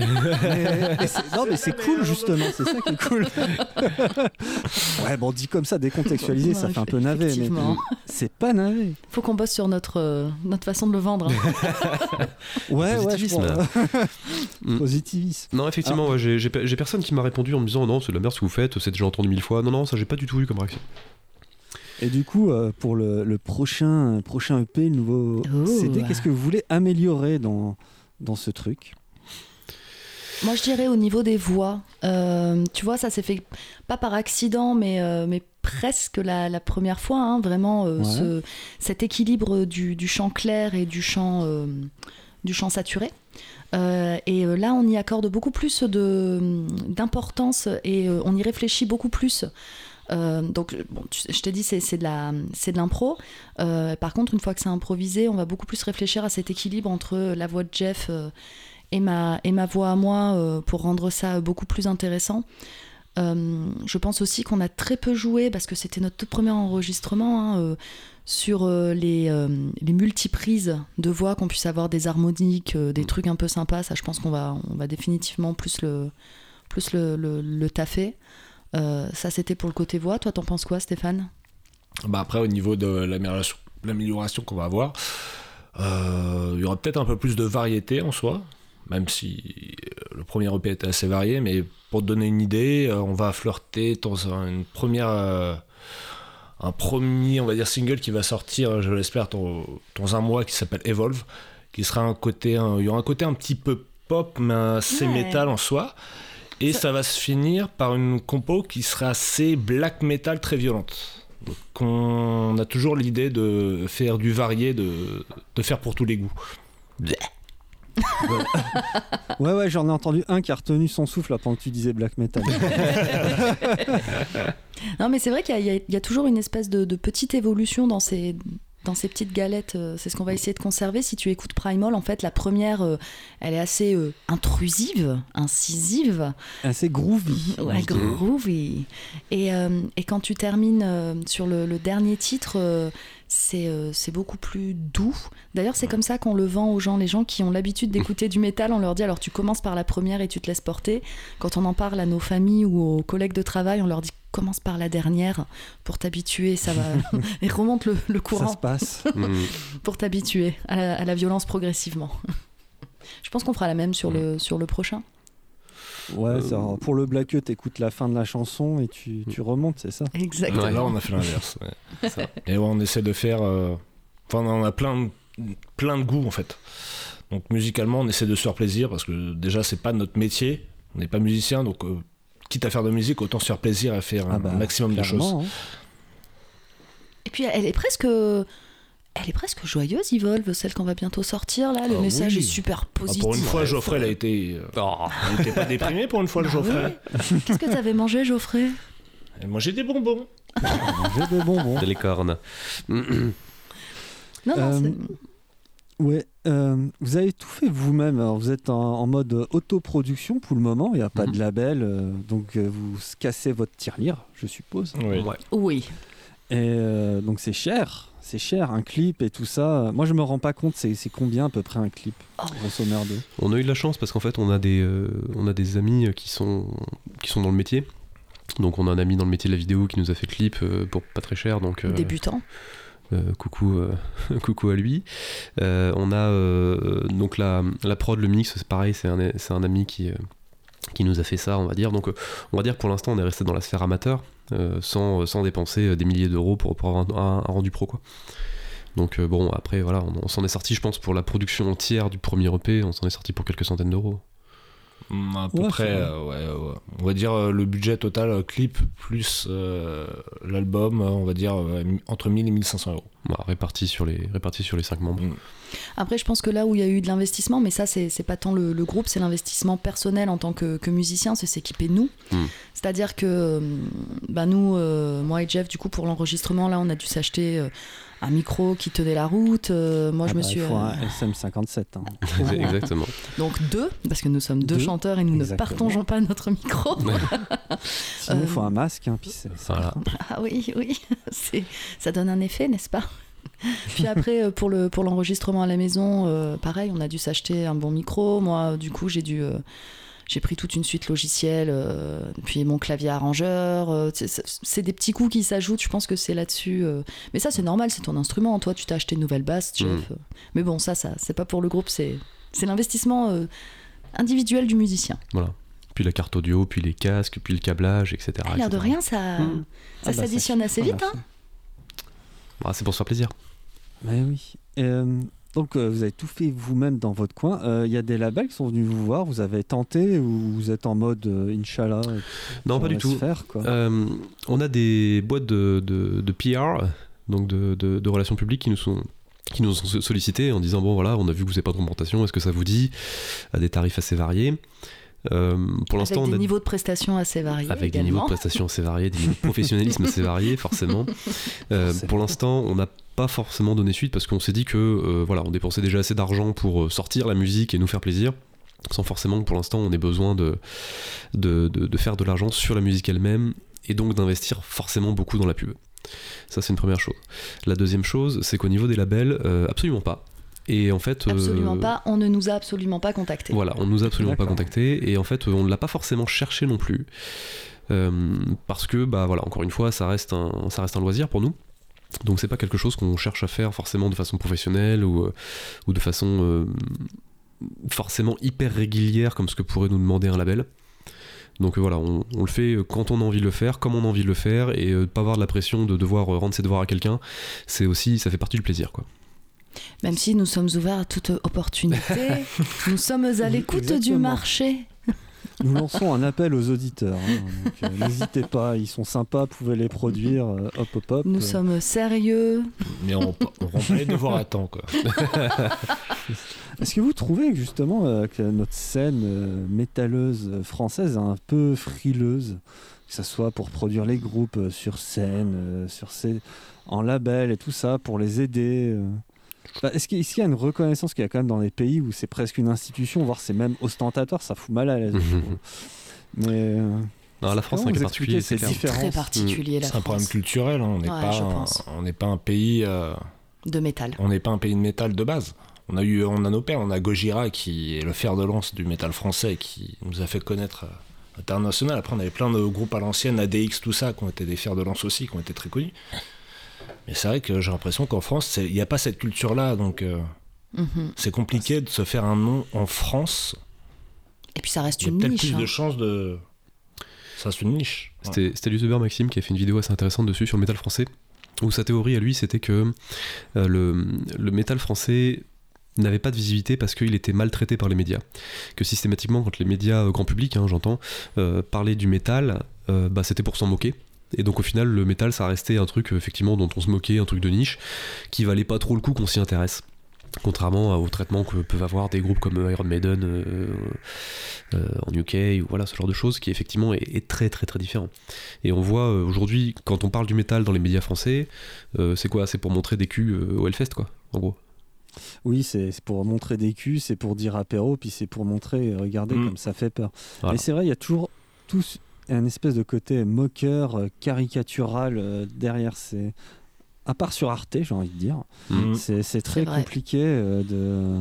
non, mais c'est cool, justement, c'est ça qui est cool. [LAUGHS] ouais, bon, dit comme ça, décontextualisé, ça fait un peu navet, mais c'est pas navet. Faut qu'on bosse sur notre, euh, notre façon de le vendre. hein. [LAUGHS] Ouais, Positivisme. Mm. Positivisme. non effectivement ouais, j'ai, j'ai, pe- j'ai personne qui m'a répondu en me disant non c'est de la merde ce que vous faites c'est déjà entendu mille fois non non ça j'ai pas du tout eu comme réaction Et du coup, euh, pour le, le prochain, prochain EP, le nouveau Oh. CD, qu'est-ce que vous voulez améliorer dans, dans ce truc? Moi, je dirais au niveau des voix. Euh, tu vois, ça s'est fait pas par accident, mais, euh, mais presque la, la première fois. hein, vraiment, euh, Ouais. ce- cet équilibre du, du chant clair et du chant, euh, du chant saturé. Euh, et là, on y accorde beaucoup plus de- d'importance et euh, on y réfléchit beaucoup plus. Euh, donc, je t'ai dit, c'est de l'impro. Euh, par contre, une fois que c'est improvisé, on va beaucoup plus réfléchir à cet équilibre entre la voix de Jeff euh, et, ma, et ma voix à moi pour rendre ça beaucoup plus intéressant. Je pense aussi qu'on a très peu joué, parce que c'était notre tout premier enregistrement, hein, sur les, les multiprises de voix, qu'on puisse avoir des harmoniques, des trucs un peu sympas. Ça, je pense qu'on va, définitivement plus le, plus le taffer. Euh, ça, c'était pour le côté voix. Toi, t'en penses quoi, Stéphane? Bah après, au niveau de l'amélioration qu'on va avoir, euh, il y aura peut-être un peu plus de variété en soi, même si euh, le premier EP était assez varié, mais pour te donner une idée, on va flirter dans un- une première, euh, un premier, on va dire, single qui va sortir, je l'espère, dans, dans un mois, qui s'appelle Evolve, qui sera un côté, un- il y aura un côté un petit peu pop, mais assez Ouais. métal en soi. Et Ça- ça va se finir par une compo qui sera assez black metal très violente. Donc on a toujours l'idée de faire du varié, de, de faire pour tous les goûts. Ouais, ouais, j'en ai entendu un qui a retenu son souffle là, pendant que tu disais black metal. [LAUGHS] [LAUGHS] Non, mais c'est vrai qu'il y, a- y toujours une espèce de, de petite évolution dans ces, dans ces petites galettes. euh, C'est ce qu'on va essayer de conserver. Si tu écoutes Primal, en fait, la première, euh, elle est assez euh, intrusive, incisive, Assez groovy. [LAUGHS] ouais, groovy. Et, et quand tu termines sur le, le dernier titre, c'est euh, c'est beaucoup plus doux. D'ailleurs, c'est comme ça qu'on le vend aux gens. Les gens qui ont l'habitude d'écouter du métal, on leur dit alors tu commences par la première et tu te laisses porter. Quand on en parle à nos familles ou aux collègues de travail, on leur dit commence par la dernière pour t'habituer. Ça va [LAUGHS] et remonte le, le Ça courant se passe. [LAUGHS] Mm. pour t'habituer à, la- à la violence progressivement. Je pense qu'on fera la même sur le, sur le prochain. Ouais, Euh, ça, pour le black t'écoutes la fin de la chanson et tu, tu remontes, c'est ça? Exactement. Là, on a fait l'inverse. ouais. [LAUGHS] Et ouais, on essaie de faire. euh, Enfin, on a plein de, plein de goûts en fait. Donc musicalement, on essaie de se faire plaisir parce que déjà, c'est pas notre métier. On n'est pas musicien, donc euh, quitte à faire de la musique, autant se faire plaisir à faire Ah un bah, maximum de choses. hein. Et puis elle est presque. Elle est presque joyeuse, Evolve, celle qu'on va bientôt sortir là. Le Ah message oui. est super Ah, positif. pour une fois, Geoffrey, elle a été. euh, [LAUGHS] elle était pas déprimé pour une fois, le Bah Geoffrey. oui. Qu'est-ce que t'avais mangé, Geoffrey? Elle mangeait des bonbons. J'ai des bonbons. des licornes Non, non, Euh, c'est- Ouais, euh, vous avez tout fait vous-même. Alors, vous êtes en, en mode autoproduction pour le moment. Il n'y a pas Mhm. de label, euh, donc vous cassez votre tirelire, je suppose. Oui. Ouais. Oui. Et euh, donc c'est cher, c'est cher un clip et tout ça. Moi, je me rends pas compte. C'est combien à peu près un clip, Oh. grosso merdo On a eu de la chance parce qu'en fait on a des, euh, on a des amis qui sont, qui sont dans le métier. Donc on a un ami dans le métier de la vidéo qui nous a fait le clip euh, pour pas très cher. Donc euh, Débutant. euh, coucou, euh, [LAUGHS] coucou à lui. Euh, on a euh, donc la, la prod, le mix, c'est pareil, c'est un, c'est un ami qui, euh, qui nous a fait ça, on va dire. Donc, euh, on va dire que pour l'instant, on est resté dans la sphère amateur, euh, sans, sans dépenser euh, des milliers d'euros pour, avoir un, rendu pro, quoi. Donc, euh, bon, après, voilà, on, on s'en est sorti, je pense, pour la production entière du premier EP, on s'en est sorti pour quelques centaines d'euros. Mm, À peu Ouais, près, euh, ouais, ouais. On va dire euh, le budget total euh, clip plus euh, l'album, euh, on va dire euh, entre 1000 et 1500 euros. Voilà, répartis sur les répartis sur les cinq membres. Mm. Après, je pense que là où il y a eu de l'investissement, mais ça, c'est pas tant le, le groupe, c'est l'investissement personnel en tant que, que musicien, c'est s'équiper nous. Mm. C'est-à-dire que bah, nous, euh, moi et Jeff, du coup, pour l'enregistrement, là, on a dû s'acheter euh, un micro qui tenait la route. Euh, moi, Ah je me bah, suis. Il faut euh, un SM57. hein. [LAUGHS] Exactement. Donc deux, parce que nous sommes deux, Deux, chanteurs et nous exactement. ne partageons pas notre micro. [LAUGHS] Sinon, il faut un masque. hein, puis Voilà. Ah oui, oui, [LAUGHS] c'est, ça donne un effet, n'est-ce pas? Puis après, euh, pour, le, pour l'enregistrement à la maison, euh, pareil, on a dû s'acheter un bon micro. Moi, du coup, j'ai dû... euh, j'ai pris toute une suite logicielle, euh, puis mon clavier arrangeur. euh, c'est, des petits coups qui s'ajoutent, je pense que c'est là-dessus. euh. Mais ça, c'est normal, c'est ton instrument. Toi, tu t'as acheté une nouvelle basse, Jeff. Mm. Mais bon, ça, ça c'est pas pour le groupe, c'est, c'est l'investissement euh, individuel du musicien. Voilà. Puis la carte audio, puis les casques, puis le câblage, etc. Ah, l'air de rien, ça, Mm. ça Ah bah, s'additionne assez vite. Hein c'est- Ah, c'est pour se faire plaisir. Mais oui. Donc, euh, vous avez tout fait vous-même dans votre coin. Euh, Il y a des labels qui sont venus vous voir. Vous avez tenté ou vous êtes en mode euh, Inch'Allah Non, on pas du tout. Faire, quoi. Euh, on a des boîtes de, de, de PR, donc de, de- relations publiques, qui nous sont qui nous ont so- sollicité en disant bon voilà on a vu que vous n'avez pas de représentation est-ce que ça vous dit? À des tarifs assez variés Euh, pour Avec l'instant des on a niveaux de prestations assez variés. avec des niveaux de prestations assez variés des niveaux de professionnalisme assez variés forcément [LAUGHS] Euh, pour l'instant on n'a pas forcément donné suite parce qu'on s'est dit que euh, voilà on dépensait déjà assez d'argent pour sortir la musique et nous faire plaisir sans forcément que pour l'instant on ait besoin de, de, de- de faire de l'argent sur la musique elle-même et donc d'investir forcément beaucoup dans la pub. Ça c'est une première chose. La deuxième chose c'est qu'au niveau des labels, euh, absolument pas. Et en fait, euh, Absolument pas. On ne nous a absolument pas contactés. voilà, on nous a absolument pas D'accord. contacté et en fait on ne l'a pas forcément cherché non plus Euh, parce que bah voilà encore une fois ça reste un ça reste un loisir pour nous donc c'est pas quelque chose qu'on cherche à faire forcément de façon professionnelle ou euh, ou de façon euh, forcément hyper régulière comme ce que pourrait nous demander un label donc euh, voilà, on, on le fait quand on a envie de le faire, comme on a envie de le faire, et euh, pas avoir de la pression de devoir euh, rendre ses devoirs à quelqu'un, c'est aussi, ça fait partie du plaisir quoi. Même si nous sommes ouverts à toute opportunité, [LAUGHS] nous sommes à l'écoute du marché. Nous lançons un appel aux auditeurs. hein. Euh, N'hésitez pas, ils sont sympas, vous pouvez les produire. euh, hop, hop, hop. Nous Euh, sommes sérieux. Mais on, on rend pas les devoirs à temps, quoi. [LAUGHS] Est-ce que vous trouvez justement euh, que notre scène euh, métalleuse française est un peu frileuse Que ce soit pour produire les groupes euh, sur scène, euh, sur ces... en label et tout ça, pour les aider Est-ce qu'il y a une reconnaissance qu'il y a quand même dans les pays où c'est presque une institution, voire c'est même ostentatoire, ça fout mal à l'aise. [LAUGHS] Mais Non, la France c'est particulier, ces c'est. Très particulier C'est un problème culturel. hein. On n'est Ouais, pas, je un- pense. on n'est pas un pays. euh, De métal. on n'est pas un pays de métal de base. On a eu, on a nos pères. On a Gojira qui est le fer de lance du métal français, qui nous a fait connaître euh, international. Après, on avait plein de groupes à l'ancienne, ADX, tout ça, qui ont été des fers de lance aussi, qui ont été très connus. Mais c'est vrai que j'ai l'impression qu'en France, il n'y a pas cette culture-là, donc euh, Mhm. c'est compliqué de se faire un nom en France. Et puis ça reste Il y a une peut-être niche. plus hein. de chances de. Ça, c'est une niche. Ouais. C'était c'était le youtubeur Maxime qui a fait une vidéo assez intéressante dessus sur le métal français, où sa théorie à lui c'était que euh, le, le métal français n'avait pas de visibilité parce qu'il était maltraité par les médias. Que systématiquement, quand les médias euh, grand public, hein, j'entends, euh, parlaient du métal, euh, bah, c'était pour s'en moquer. Et donc au final, le métal, ça restait un truc euh, effectivement dont on se moquait, un truc de niche, qui valait pas trop le coup qu'on s'y intéresse. Contrairement au traitement que peuvent avoir des groupes comme Iron Maiden euh, euh, en UK ou voilà ce genre de choses qui effectivement est, est très très très différent. Et on voit euh, aujourd'hui quand on parle du métal dans les médias français, euh, c'est quoi? C'est pour montrer des culs euh, au Hellfest quoi, en gros. Oui, c'est pour montrer des culs, c'est pour dire apéro, puis c'est pour montrer, euh, regardez Mm. comme ça fait peur. Voilà. Et c'est vrai, il y a toujours tous un espèce de côté moqueur, euh, caricatural euh, derrière ces. À part sur Arte, j'ai envie de dire. Mm. C'est c'est très compliqué euh, de,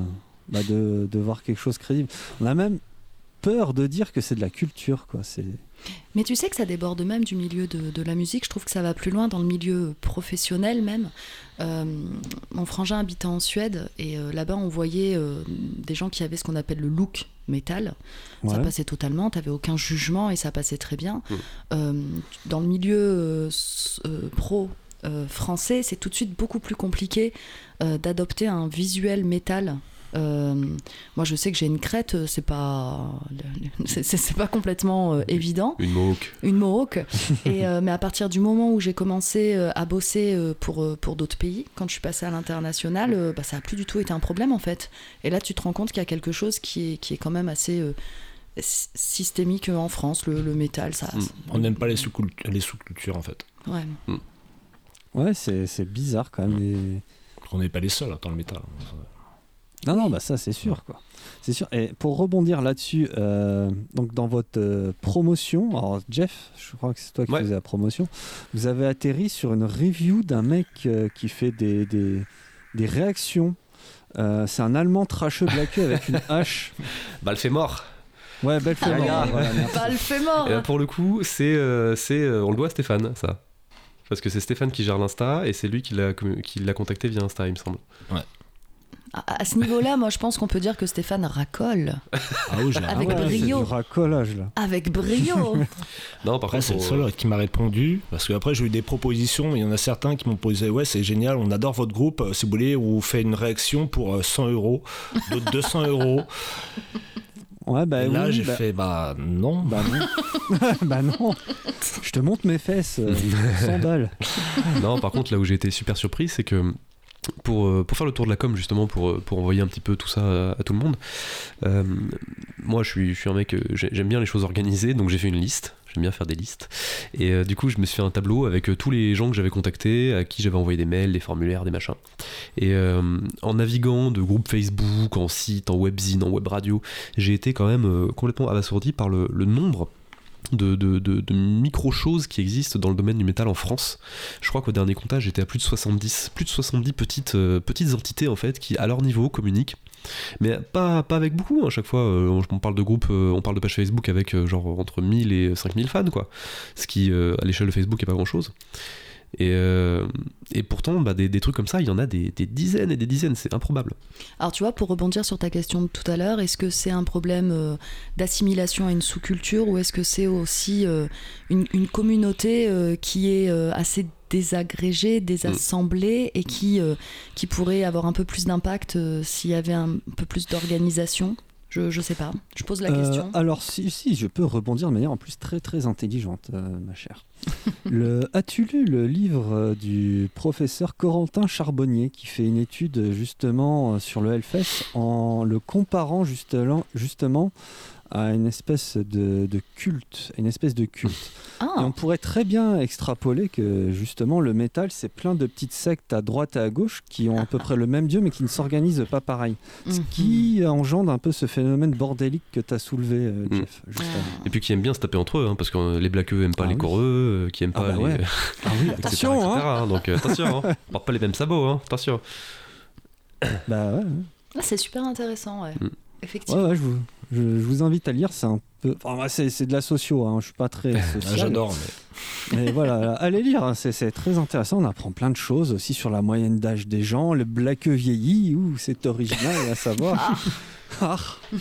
bah, de, de voir quelque chose crédible. On a même peur de dire que c'est de la culture, quoi. C'est Mais tu sais que ça déborde même du milieu de, de la musique. Je trouve que ça va plus loin dans le milieu professionnel même. Euh, mon frangin habitait en Suède et euh, là-bas on voyait euh, des gens qui avaient ce qu'on appelle le look métal. Ça passait totalement, t'avais aucun jugement et ça passait très bien. Mm. Dans le milieu pro français, c'est tout de suite beaucoup plus compliqué d'adopter un visuel métal. Euh, moi, je sais que j'ai une crête, euh, c'est pas, c'est- c'est pas complètement euh, évident Une mohawk. une mohawk. [LAUGHS] et, euh, mais à partir du moment où j'ai commencé euh, à bosser euh, pour, euh, pour d'autres pays, quand je suis passée à l'international, euh, bah, ça a plus du tout été un problème en fait. Et là, tu te rends compte qu'il y a quelque chose qui est, qui est quand même assez euh, sy- systémique en France, le, le métal. Ça, Mm. ça- On n'aime pas les sous-cultures en fait. Ouais. Ouais, c'est c'est bizarre quand même. et- On n'est pas les seuls hein, dans le métal. Non, non, bah ça c'est sûr, quoi. C'est sûr. Et pour rebondir là-dessus, euh, donc dans votre euh, promotion, alors Jeff, je crois que c'est toi qui Ouais. faisais la promotion, vous avez atterri sur une review d'un mec euh, qui fait des, des, des réactions. Euh, c'est un Allemand trasheux blaqueux avec une [LAUGHS] hache. Bah, le fait mort. Ouais, belle. Voilà, merci. Bah, le fait mort Et là, pour le coup, c'est, euh, c'est, euh, on le doit à Stéphane, ça. Parce que c'est Stéphane qui gère l'Insta et c'est lui qui l'a, qui l'a contacté via Insta, il me semble. À, à ce niveau-là, moi, je pense qu'on peut dire que Stéphane racole. Ah oui, j'ai Avec Ah ouais, brio. du racolage là. Avec brio [LAUGHS] Non, par contre, c'est le seul qui m'a répondu. Parce que après, j'ai eu des propositions. Il y en a certains qui m'ont posé Ouais, c'est génial, on adore votre groupe. Euh, Si vous voulez, on vous fait une réaction pour euh, 100 euros, d'autres [LAUGHS] 200 euros. Ouais, bah Et là, oui, j'ai bah- fait Bah non. Bah non. [LAUGHS] bah non. Je te montre mes fesses. euh, 100 balles. non, par contre, là où j'ai été super surpris, c'est que pour, euh, pour faire le tour de la com, justement, pour, euh, pour envoyer un petit peu tout ça à, tout le monde, euh, moi, je suis, je suis un mec, j'ai- j'aime bien les choses organisées, donc j'ai fait une liste. J'aime bien faire des listes. Et du coup, je me suis fait un tableau avec tous les gens que j'avais contactés, à qui j'avais envoyé des mails, des formulaires, des machins. Et en naviguant de groupe Facebook, en site, en webzine, en web radio, j'ai été quand même complètement abasourdi par le, le nombre de, micro-choses qui existent dans le domaine du métal en France. Je crois qu'au dernier comptage, j'étais à plus de 70, plus de 70 petites, euh, petites entités en fait qui, à leur niveau, communiquent. Mais pas, pas avec beaucoup, hein, à chaque fois. euh, on parle de groupes, euh, on parle de pages Facebook avec genre entre 1000 et 5000 fans, quoi. Ce qui, à l'échelle de Facebook, est pas grand chose. Et, euh, et pourtant, bah, des, des trucs comme ça, il y en a des, des dizaines et des dizaines, c'est improbable. Alors tu vois, pour rebondir sur ta question de tout à l'heure, est-ce que c'est un problème euh, d'assimilation à une sous-culture ou est-ce que c'est aussi euh, une, une communauté qui est assez désagrégée, désassemblée et qui, qui pourrait avoir un peu plus d'impact s'il y avait un peu plus d'organisation? Je, je sais pas, je pose la Euh, question. alors, si, si, je peux rebondir de manière en plus très très intelligente, euh, ma chère. [LAUGHS] le, As-tu lu le livre euh, du professeur Corentin Charbonnier qui fait une étude justement sur le Hellfest en le comparant justement, justement à une espèce de, de culte, une espèce de culte. Et on pourrait très bien extrapoler que justement le métal, c'est plein de petites sectes à droite et à gauche qui ont à peu près le même dieu mais qui ne s'organisent pas pareil. Ce mhm. qui engendre un peu ce phénomène bordélique que tu as soulevé, euh, Mm. Jeff. Ah. Et puis qui aiment bien se taper entre eux, hein, parce que euh, les blaqueux aiment pas Ah les oui. coreux, euh, qui aiment Ah pas bah les. ouais. [LAUGHS] Ah oui, etc., attention, etc., hein. hein, Donc euh, attention, hein. [LAUGHS] porte pas les mêmes sabots, hein, attention. Bah ouais, ouais. Ah, c'est super intéressant, ouais. Mm. Effectivement. Ouais, ouais, je, vous, je, je vous invite à lire. C'est un peu. Enfin, c'est, c'est de la socio. Hein, je suis pas très [LAUGHS] Ah, social. J'adore. Mais... [LAUGHS] mais voilà, allez lire. hein, c'est, c'est très intéressant. On apprend plein de choses aussi sur la moyenne d'âge des gens, le blaqueux vieilli. C'est original à savoir. Ah, [LAUGHS]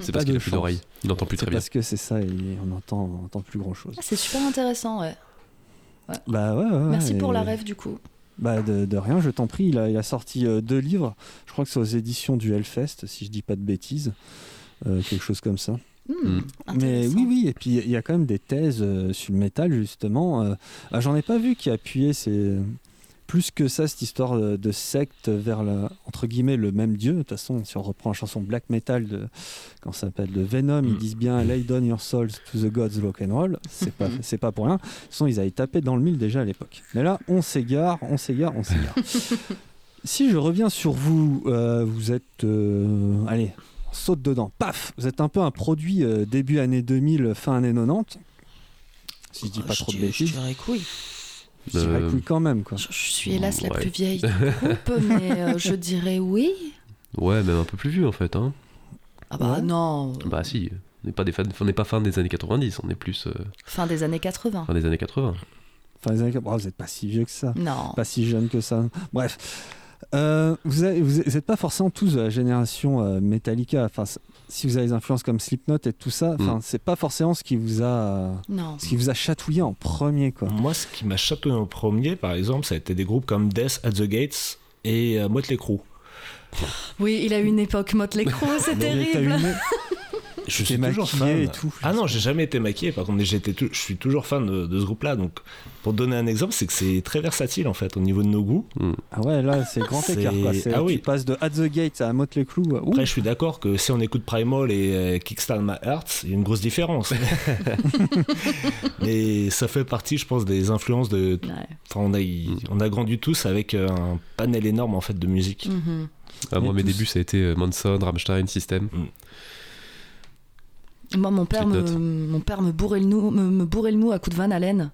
C'est Pas parce qu'il de a plus d'oreilles, il n'entend plus c'est très bien. parce que c'est ça et on entend, on entend plus grand chose. Ah, c'est super intéressant, ouais. Bah ouais, ouais, ouais, Merci pour la rêve, du coup. Bah de, de rien, je t'en prie. Il a, il a sorti euh, deux livres. Je crois que c'est aux éditions du Hellfest, si je dis pas de bêtises. Euh, quelque chose comme ça. Hmm, Mm. Mais oui, oui, et puis il y a quand même des thèses euh, sur le métal, justement. Euh, ah, J'en ai pas vu qui appuyait c'est plus que ça, cette histoire de, secte vers, la, entre guillemets, le même dieu. De toute façon, si on reprend la chanson black metal de, quand ça s'appelle de Venom, ils Mm. disent bien Lay down your souls to the gods rock and roll. C'est pas, c'est pas pour rien. De toute façon, ils avaient tapé dans le mille déjà à l'époque. Mais là, on s'égare, on s'égare, on s'égare. [LAUGHS] si je reviens sur vous, euh, vous êtes. euh, allez, on saute dedans. Paf Vous êtes un peu un produit euh, début année 2000, fin année 90. Si je dis pas Je trop de Je bêtises. dirais que oui. Je dirais Euh, que oui quand même. Quoi. Je, je suis hélas la plus vieille du [LAUGHS] groupe, mais euh, je dirais oui. Ouais, même un peu plus vieux en fait. Hein. Ah bah Ouais. non, Bah si, on n'est pas, des fans, on n'est pas fan des années 90, on est plus euh, fin des années 80. fin des années 80. Enfin, les années... oh, vous n'êtes pas si vieux que ça. Non. Pas si jeune que ça. Bref. Euh, vous n'êtes pas forcément tous de la génération euh, Metallica. Enfin, si vous avez des influences comme Slipknot et tout ça, enfin, Mm. c'est pas forcément ce qui vous a, euh, Non. ce qui vous a chatouillé en premier, quoi. Moi, ce qui m'a chatouillé en premier, par exemple, ça a été des groupes comme Death at the Gates et euh, Motley Crue. Oui, il a eu une époque Motley Crue, c'est [LAUGHS] terrible. Je suis toujours fan. maquillé et tout. Ah non, j'ai jamais été maquillé. Par contre, j'étais je suis toujours fan de, de ce groupe-là. Donc, pour donner un exemple, c'est que c'est très versatile en fait au niveau de nos goûts. Ah ouais, là, c'est grand C'est- écart, quoi. Ah oui. Tu passes de At the Gate à Motley Crue. ouh. Après, je suis d'accord que si on écoute Primal et euh, Kickstart My Heart, il y a une grosse différence. [LAUGHS] [LAUGHS] Mais ça fait partie, je pense, des influences de. Ouais. Enfin, on a, on a grandi tous avec un panel énorme en fait de musique. Mhm. Ah, moi, mes tous- débuts, ça a été euh, Manson, Rammstein, System. Moi, mon père, me, mon père me bourrait le mou, me, me bourrait le mou à coups de Van Halen.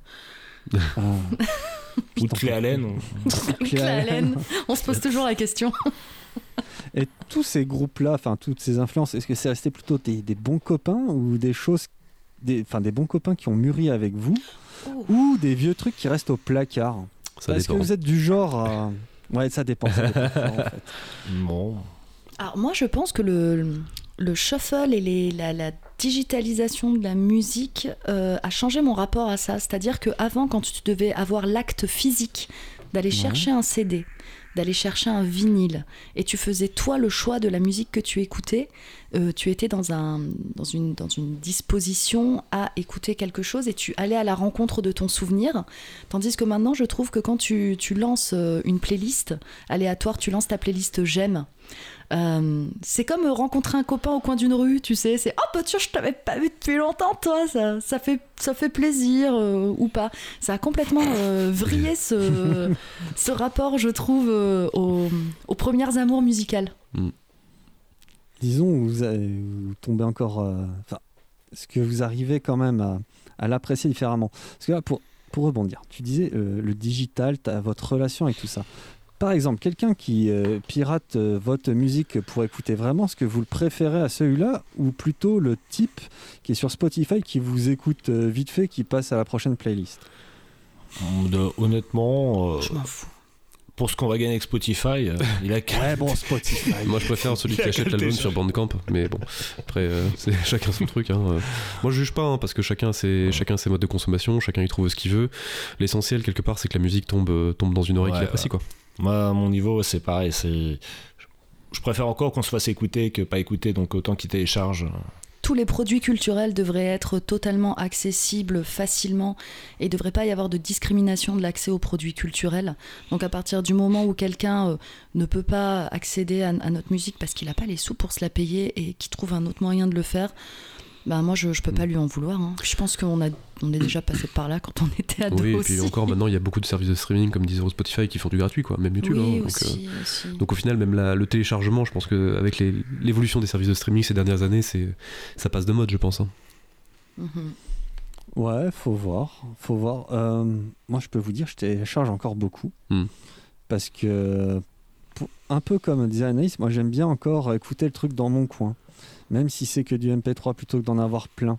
Ah. Ou de Clé Allen. on- [LAUGHS] Clé Allen. On se pose toujours la question. Et tous ces groupes-là, enfin toutes ces influences, est-ce que c'est resté plutôt des, des bons copains ou des choses, des, enfin des bons copains qui ont mûri avec vous, ou des vieux trucs qui restent au placard? Est-ce que vous êtes du genre à... Ouais, ça dépend. ça dépend, en fait. [LAUGHS] Bon. Alors moi, je pense que le, le shuffle et les, la, la digitalisation de la musique euh, a changé mon rapport à ça. C'est-à-dire qu'avant, quand tu devais avoir l'acte physique d'aller Ouais. chercher un CD, d'aller chercher un vinyle, et tu faisais toi le choix de la musique que tu écoutais, euh, tu étais dans, un, dans, une, dans une disposition à écouter quelque chose et tu allais à la rencontre de ton souvenir. Tandis que maintenant, je trouve que quand tu, tu lances euh, une playlist aléatoire, tu lances ta playlist J'aime. Euh, c'est comme rencontrer un copain au coin d'une rue, tu sais. C'est oh bah tiens, je t'avais pas vu depuis longtemps, toi. Ça, ça fait ça fait plaisir euh, ou pas. Ça a complètement euh, vrillé ce, [LAUGHS] ce rapport, je trouve, euh, aux, aux premières amours musicales. Disons, vous, avez- vous tombez encore. euh, Enfin, est-ce que vous arrivez quand même à, à l'apprécier différemment? Parce que là, pour, pour rebondir, tu disais euh, le digital, t'as votre relation avec tout ça. Par exemple, quelqu'un qui euh, pirate euh, votre musique pour écouter vraiment, est-ce que vous le préférez à celui-là ou plutôt le type qui est sur Spotify qui vous écoute euh, vite fait, qui passe à la prochaine playlist? Honnêtement, euh, Je m'en fous. Pour ce qu'on va gagner avec Spotify, euh, [LAUGHS] il a qu'à- Ouais, bon, Spotify. Moi, je préfère celui qui achète l'album sur Bandcamp, mais bon, après, euh, [LAUGHS] c'est chacun son truc. hein, euh. Moi, je juge pas, hein, parce que chacun a ses, chacun ses modes de consommation, chacun y trouve ce qu'il veut. L'essentiel, quelque part, c'est que la musique tombe, tombe dans une oreille Ouais, qu'il apprécie, quoi. Moi, à mon niveau, c'est pareil. C'est, je préfère encore qu'on se fasse écouter que pas écouter, donc autant qu'il télécharge. Tous les produits culturels devraient être totalement accessibles facilement et ne devrait pas y avoir de discrimination de l'accès aux produits culturels. Donc à partir du moment où quelqu'un euh, ne peut pas accéder à, à notre musique parce qu'il n'a pas les sous pour se la payer et qu'il trouve un autre moyen de le faire, ben moi je ne peux pas lui en vouloir. hein. Je pense qu'on a, on est déjà passé par là quand on était ado Oui, et aussi. puis encore maintenant, il y a beaucoup de services de streaming comme Deezer ou Spotify qui font du gratuit, quoi, même YouTube. oui, hein, donc, euh, aussi, aussi. donc au final, même la- le téléchargement, je pense qu'avec l'évolution des services de streaming ces dernières années, c'est ça passe de mode, je pense. hein. Mhm. Ouais, faut voir, faut voir. Euh, moi, je peux vous dire, je télécharge encore beaucoup Hmm. parce que pour- un peu comme disait Anaïs, moi j'aime bien encore écouter le truc dans mon coin, même si c'est que du MP3 plutôt que d'en avoir plein.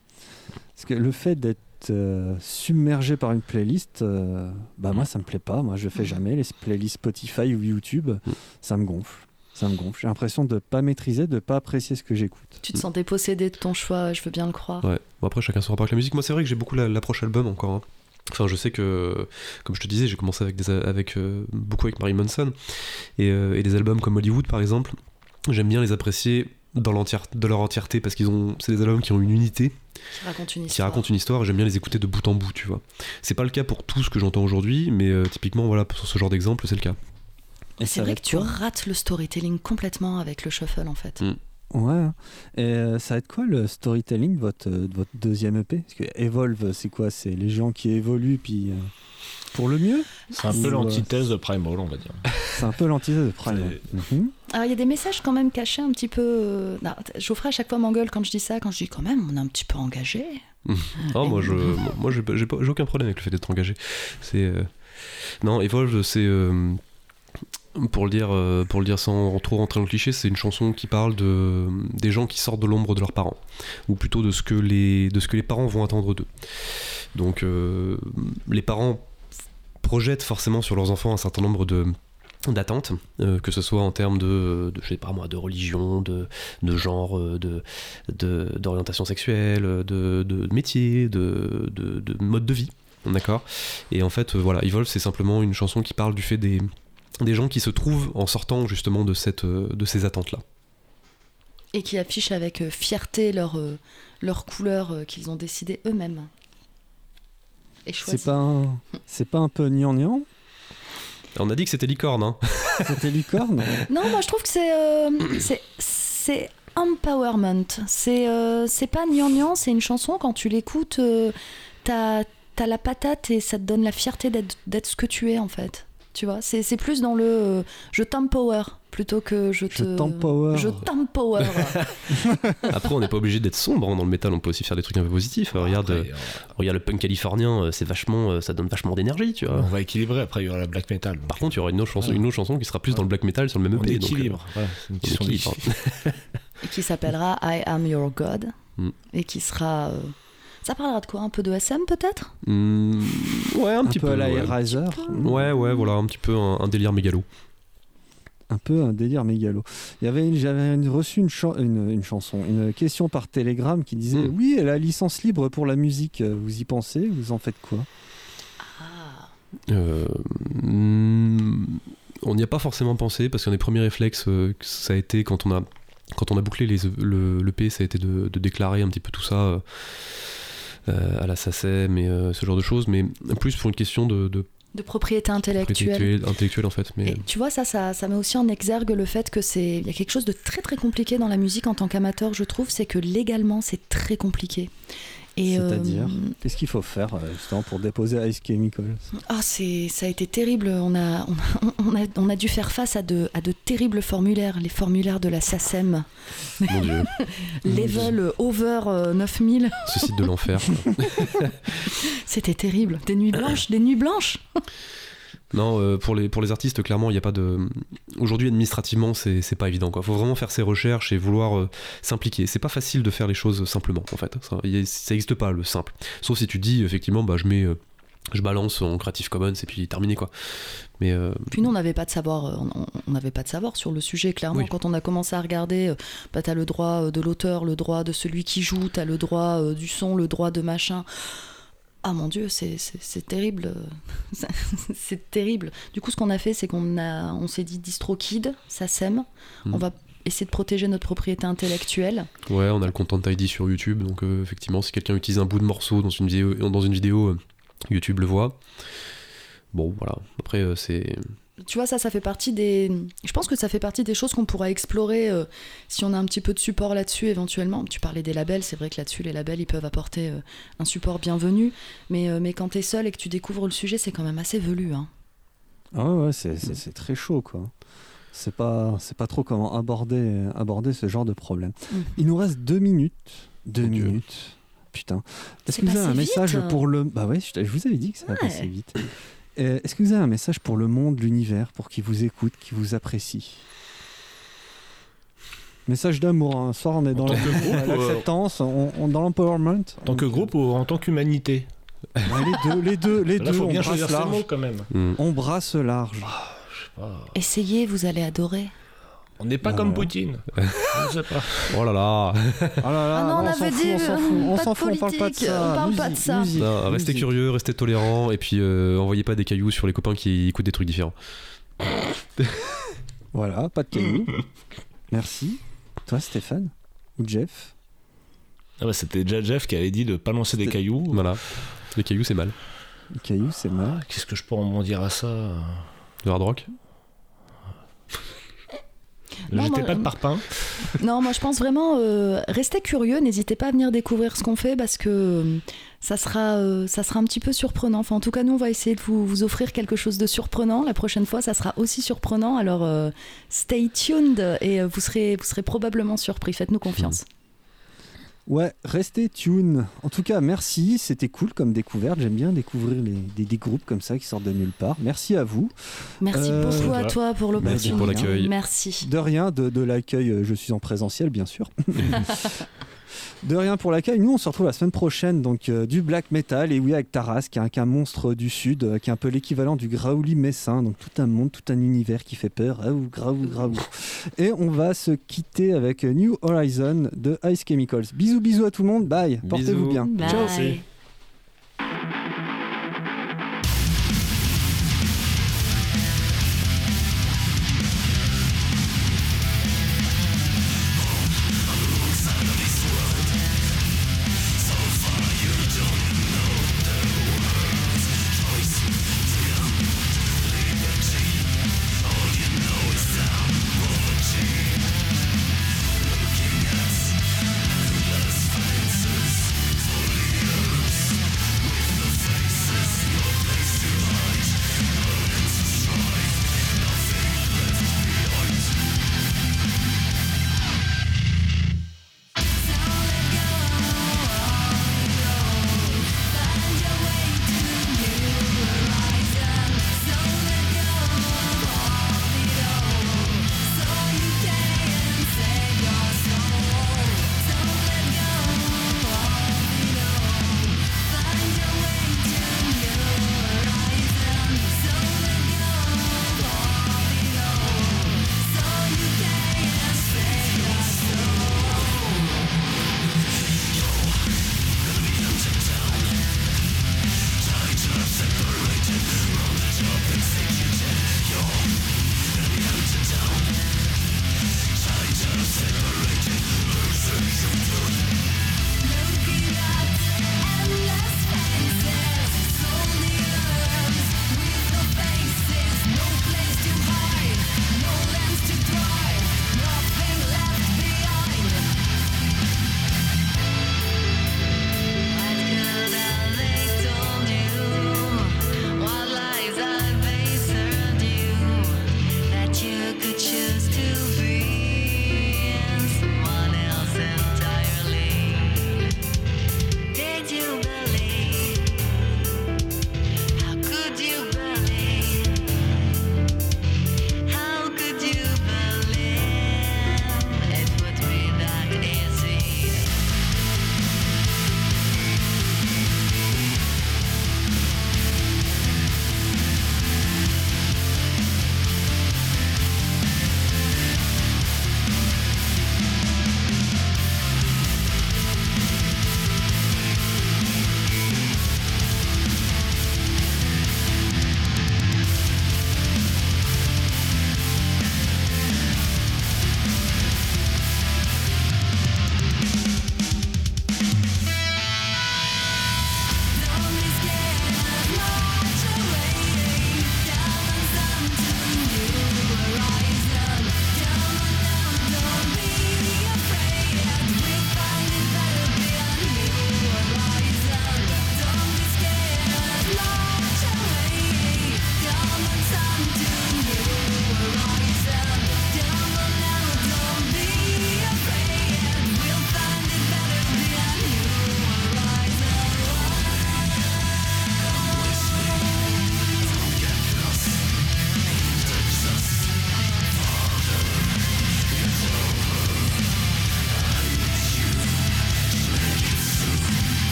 Parce que le fait d'être euh, submergé par une playlist, euh, bah moi ça me plaît pas. Moi je fais jamais les playlists Spotify ou YouTube, ça me gonfle. Ça me gonfle. J'ai l'impression de pas maîtriser, de pas apprécier ce que j'écoute. Tu te sentais possédé de ton choix, je veux bien le croire. Ouais. Bon, après, chacun son rapport avec la musique. Moi, c'est vrai que j'ai beaucoup la- l'approche album encore. hein. Enfin, je sais que, comme je te disais, j'ai commencé avec, des, avec euh, beaucoup avec Marie Manson et, euh, et des albums comme Hollywood, par exemple. J'aime bien les apprécier dans l'entière, de leur entièreté parce qu'ils ont, c'est des albums qui ont une unité, Qui raconte une qui histoire. racontent une histoire. et J'aime bien les écouter de bout en bout, tu vois. C'est pas le cas pour tout ce que j'entends aujourd'hui, mais euh, typiquement, voilà, pour ce genre d'exemple, c'est le cas. Et C'est vrai que tu rates le storytelling complètement avec le shuffle en fait. Mm. Ouais. hein. Et euh, ça va être quoi le storytelling de votre, euh, de votre deuxième EP Parce que Evolve, c'est quoi? C'est les gens qui évoluent puis euh, pour le mieux C'est un peu euh, l'antithèse de Primal, on va dire. C'est un peu l'antithèse de Prime. Mhm. Alors il y a des messages quand même cachés un petit peu. euh, non, Geoffrey à chaque fois m'engueule quand je dis ça, quand je dis quand même on est un petit peu engagé. [LAUGHS] Oh, moi, je, moi, j'ai aucun problème avec le fait d'être engagé. C'est euh, non, Evolve, c'est euh, Pour le dire, pour le dire sans trop rentrer dans le cliché, c'est une chanson qui parle de des gens qui sortent de l'ombre de leurs parents, ou plutôt de ce que les de ce que les parents vont attendre d'eux. Donc euh, les parents projettent forcément sur leurs enfants un certain nombre de d'attentes, euh, que ce soit en termes de, je sais pas moi, de religion, de, de genre, euh, de, d'orientation sexuelle, de, de métier, de, de, de mode de vie, d'accord? Et en fait, voilà, Evolve, c'est simplement une chanson qui parle du fait des, des gens qui se trouvent en sortant justement de, cette, de ces attentes-là. Et qui affichent avec euh, fierté leur, leur couleur qu'ils ont décidé eux-mêmes. Et choisi. C'est pas, un... c'est pas un peu gnangnan On a dit que c'était licorne, hein [LAUGHS] C'était licorne Non, moi je trouve que c'est euh, c'est- c'est empowerment. C'est euh, c'est pas gnangnan, c'est une chanson quand tu l'écoutes, euh, t'as t'as la patate et ça te donne la fierté d'être d'être ce que tu es en fait. Tu vois, c'est c'est plus dans le euh, je t'empower plutôt que je te Je t'empower. Je t'empower. [LAUGHS] Après, on n'est pas obligé d'être sombre hein, dans le métal, on peut aussi faire des trucs un peu positifs. regarde, euh, regarde le punk californien, euh, c'est vachement, euh, ça donne vachement d'énergie, tu vois. on va équilibrer, après il y aura la black metal. Par contre, il y aura une autre chanson, une autre chanson qui sera plus dans le black metal sur le même on EP. donc, équilibre. Voilà, c'est une on équilibre. [LAUGHS] et qui s'appellera I Am Your God. Mm. Et qui sera. euh, ça parlera de quoi? Un peu de SM peut-être? Hmm, ouais, un, Un petit peu peu. à la ouais. Ouais, ouais, voilà, un petit peu un, un délire mégalo. Un peu un délire mégalo. Il y avait une- J'avais une- reçu une, chan- une, une chanson, une question par télégramme qui disait Mm. Oui, elle a licence libre pour la musique. Vous y pensez? Vous en faites quoi? Ah. Euh, on n'y a pas forcément pensé parce qu'un des premiers réflexes, euh, que ça a été quand on a, quand on a bouclé les, le, le P, ça a été de, de déclarer un petit peu tout ça euh, euh, à la SACEM et euh, ce genre de choses, mais plus pour une question de, de De propriété intellectuelle. intellectuelle, intellectuelle, en fait. Mais Et tu vois, ça, ça, ça met aussi en exergue le fait que c'est. Il y a quelque chose de très très compliqué dans la musique en tant qu'amateur, je trouve, c'est que légalement c'est très compliqué. Et, euh, C'est-à-dire Qu'est-ce qu'il faut faire euh, justement pour déposer Ice Chemicals Ah, c'est, ça a été terrible. On a, on, a, on a, on a dû faire face à de, à de terribles formulaires, les formulaires de la SACEM, mon dieu, [LAUGHS] level over euh, 9000. [LAUGHS] ce site de l'enfer. C'était terrible. Des nuits blanches, des nuits blanches. [LAUGHS] Non, euh, pour, les, pour les artistes, clairement, il n'y a pas de. Aujourd'hui, administrativement, c'est c'est pas évident. Il faut vraiment faire ses recherches et vouloir euh, s'impliquer. C'est pas facile de faire les choses simplement, en fait. Ça n'existe pas, le simple. Sauf si tu dis, effectivement, bah, je mets. euh, je balance en Creative Commons et puis terminé quoi. Mais euh, Puis nous, on n'avait pas de savoir, on- n'avait pas de savoir sur le sujet. Clairement, Oui. quand on a commencé à regarder, bah, t'as le droit de l'auteur, le droit de celui qui joue, t'as le droit du son, le droit de machin. Ah mon dieu, c'est- terrible. [LAUGHS] c'est terrible. Du coup, ce qu'on a fait, c'est qu'on a, on s'est dit DistroKid, ça sème. On va essayer de protéger notre propriété intellectuelle. ouais, on a le Content ID sur YouTube, donc euh, effectivement, si quelqu'un utilise un bout de morceau dans une vidéo, dans une vidéo euh, YouTube le voit. Bon, voilà. Après, euh, c'est. Tu vois, ça, ça fait partie des. Je pense que ça fait partie des choses qu'on pourra explorer euh, si on a un petit peu de support là-dessus éventuellement. Tu parlais des labels, c'est vrai que là-dessus, les labels, ils peuvent apporter euh, un support bienvenu. Mais, euh, mais quand t'es seul et que tu découvres le sujet, c'est quand même assez velu. Hein. Ah ouais, c'est- c'est c'est très chaud quoi. C'est pas, c'est pas trop comment aborder, aborder ce genre de problème. Mhm. Il nous reste deux minutes. Deux Dieu. minutes. Putain. Est-ce C'est que vous avez un message vite. pour le. Bah ouais, je, vous avais dit que ça va passer vite. Euh, Est-ce que vous avez un message pour le monde, l'univers, pour qui vous écoute, qui vous apprécie? Message d'amour. hein. Soir, on est dans [LAUGHS] euh, l'acceptance, on, on- dans l'empowerment? En tant que groupe ou en tant qu'humanité? Ouais, les deux, les deux, les Là, deux. faut On bien brasse large. mots quand même. On brasse large. Je sais pas. Essayez, vous allez adorer. On n'est pas comme. Poutine. [LAUGHS] Je sais pas. Oh là là Ah là là, Ah non, on avait dit, on s'en euh, fout, on s'en fout, on parle pas de ça. on parle pas de ça. musique, Non, restez musique. curieux, restez tolérants et puis euh, envoyez pas des cailloux sur les copains qui écoutent des trucs différents. [LAUGHS] Voilà, pas de cailloux. Merci. Toi, Stéphane Ou Jeff? Ah bah, C'était déjà Jeff qui avait dit de pas lancer des cailloux. Voilà. Les cailloux, c'est mal. Le caillou, c'est mal. Ah, Qu'est-ce que je peux en dire à ça? Le hard rock? Non, J'étais moi, pas de euh, parpaing. Non, moi je pense vraiment, euh, restez curieux, n'hésitez pas à venir découvrir ce qu'on fait parce que euh, ça sera, euh, ça sera un petit peu surprenant. Enfin, en tout cas, nous, on va essayer de vous, vous offrir quelque chose de surprenant. La prochaine fois, ça sera aussi surprenant. Alors, euh, stay tuned et vous serez, vous serez probablement surpris. Faites-nous confiance. Ouais, restez tune. En tout cas, merci. C'était cool comme découverte. J'aime bien découvrir les, des, des groupes comme ça qui sortent de nulle part. Merci à vous. Merci Euh, beaucoup à toi pour l'opportunité. Merci pour l'accueil. Merci. De rien, de, de l'accueil. euh, Je suis en présentiel, bien sûr. [LAUGHS] de rien pour l'accueil. Nous, on se retrouve la semaine prochaine, donc euh, du black metal. Et oui, avec Taras, qui est un, qui est un monstre du sud, euh, qui est un peu l'équivalent du Graouli messin. Donc tout un monde, tout un univers qui fait peur. Ah, ou Graou, Graou. Et on va se quitter avec euh, New Horizon de Ice Chemicals. Bisous, bisous à tout le monde. Bye. Portez-vous bien. Bye. Ciao.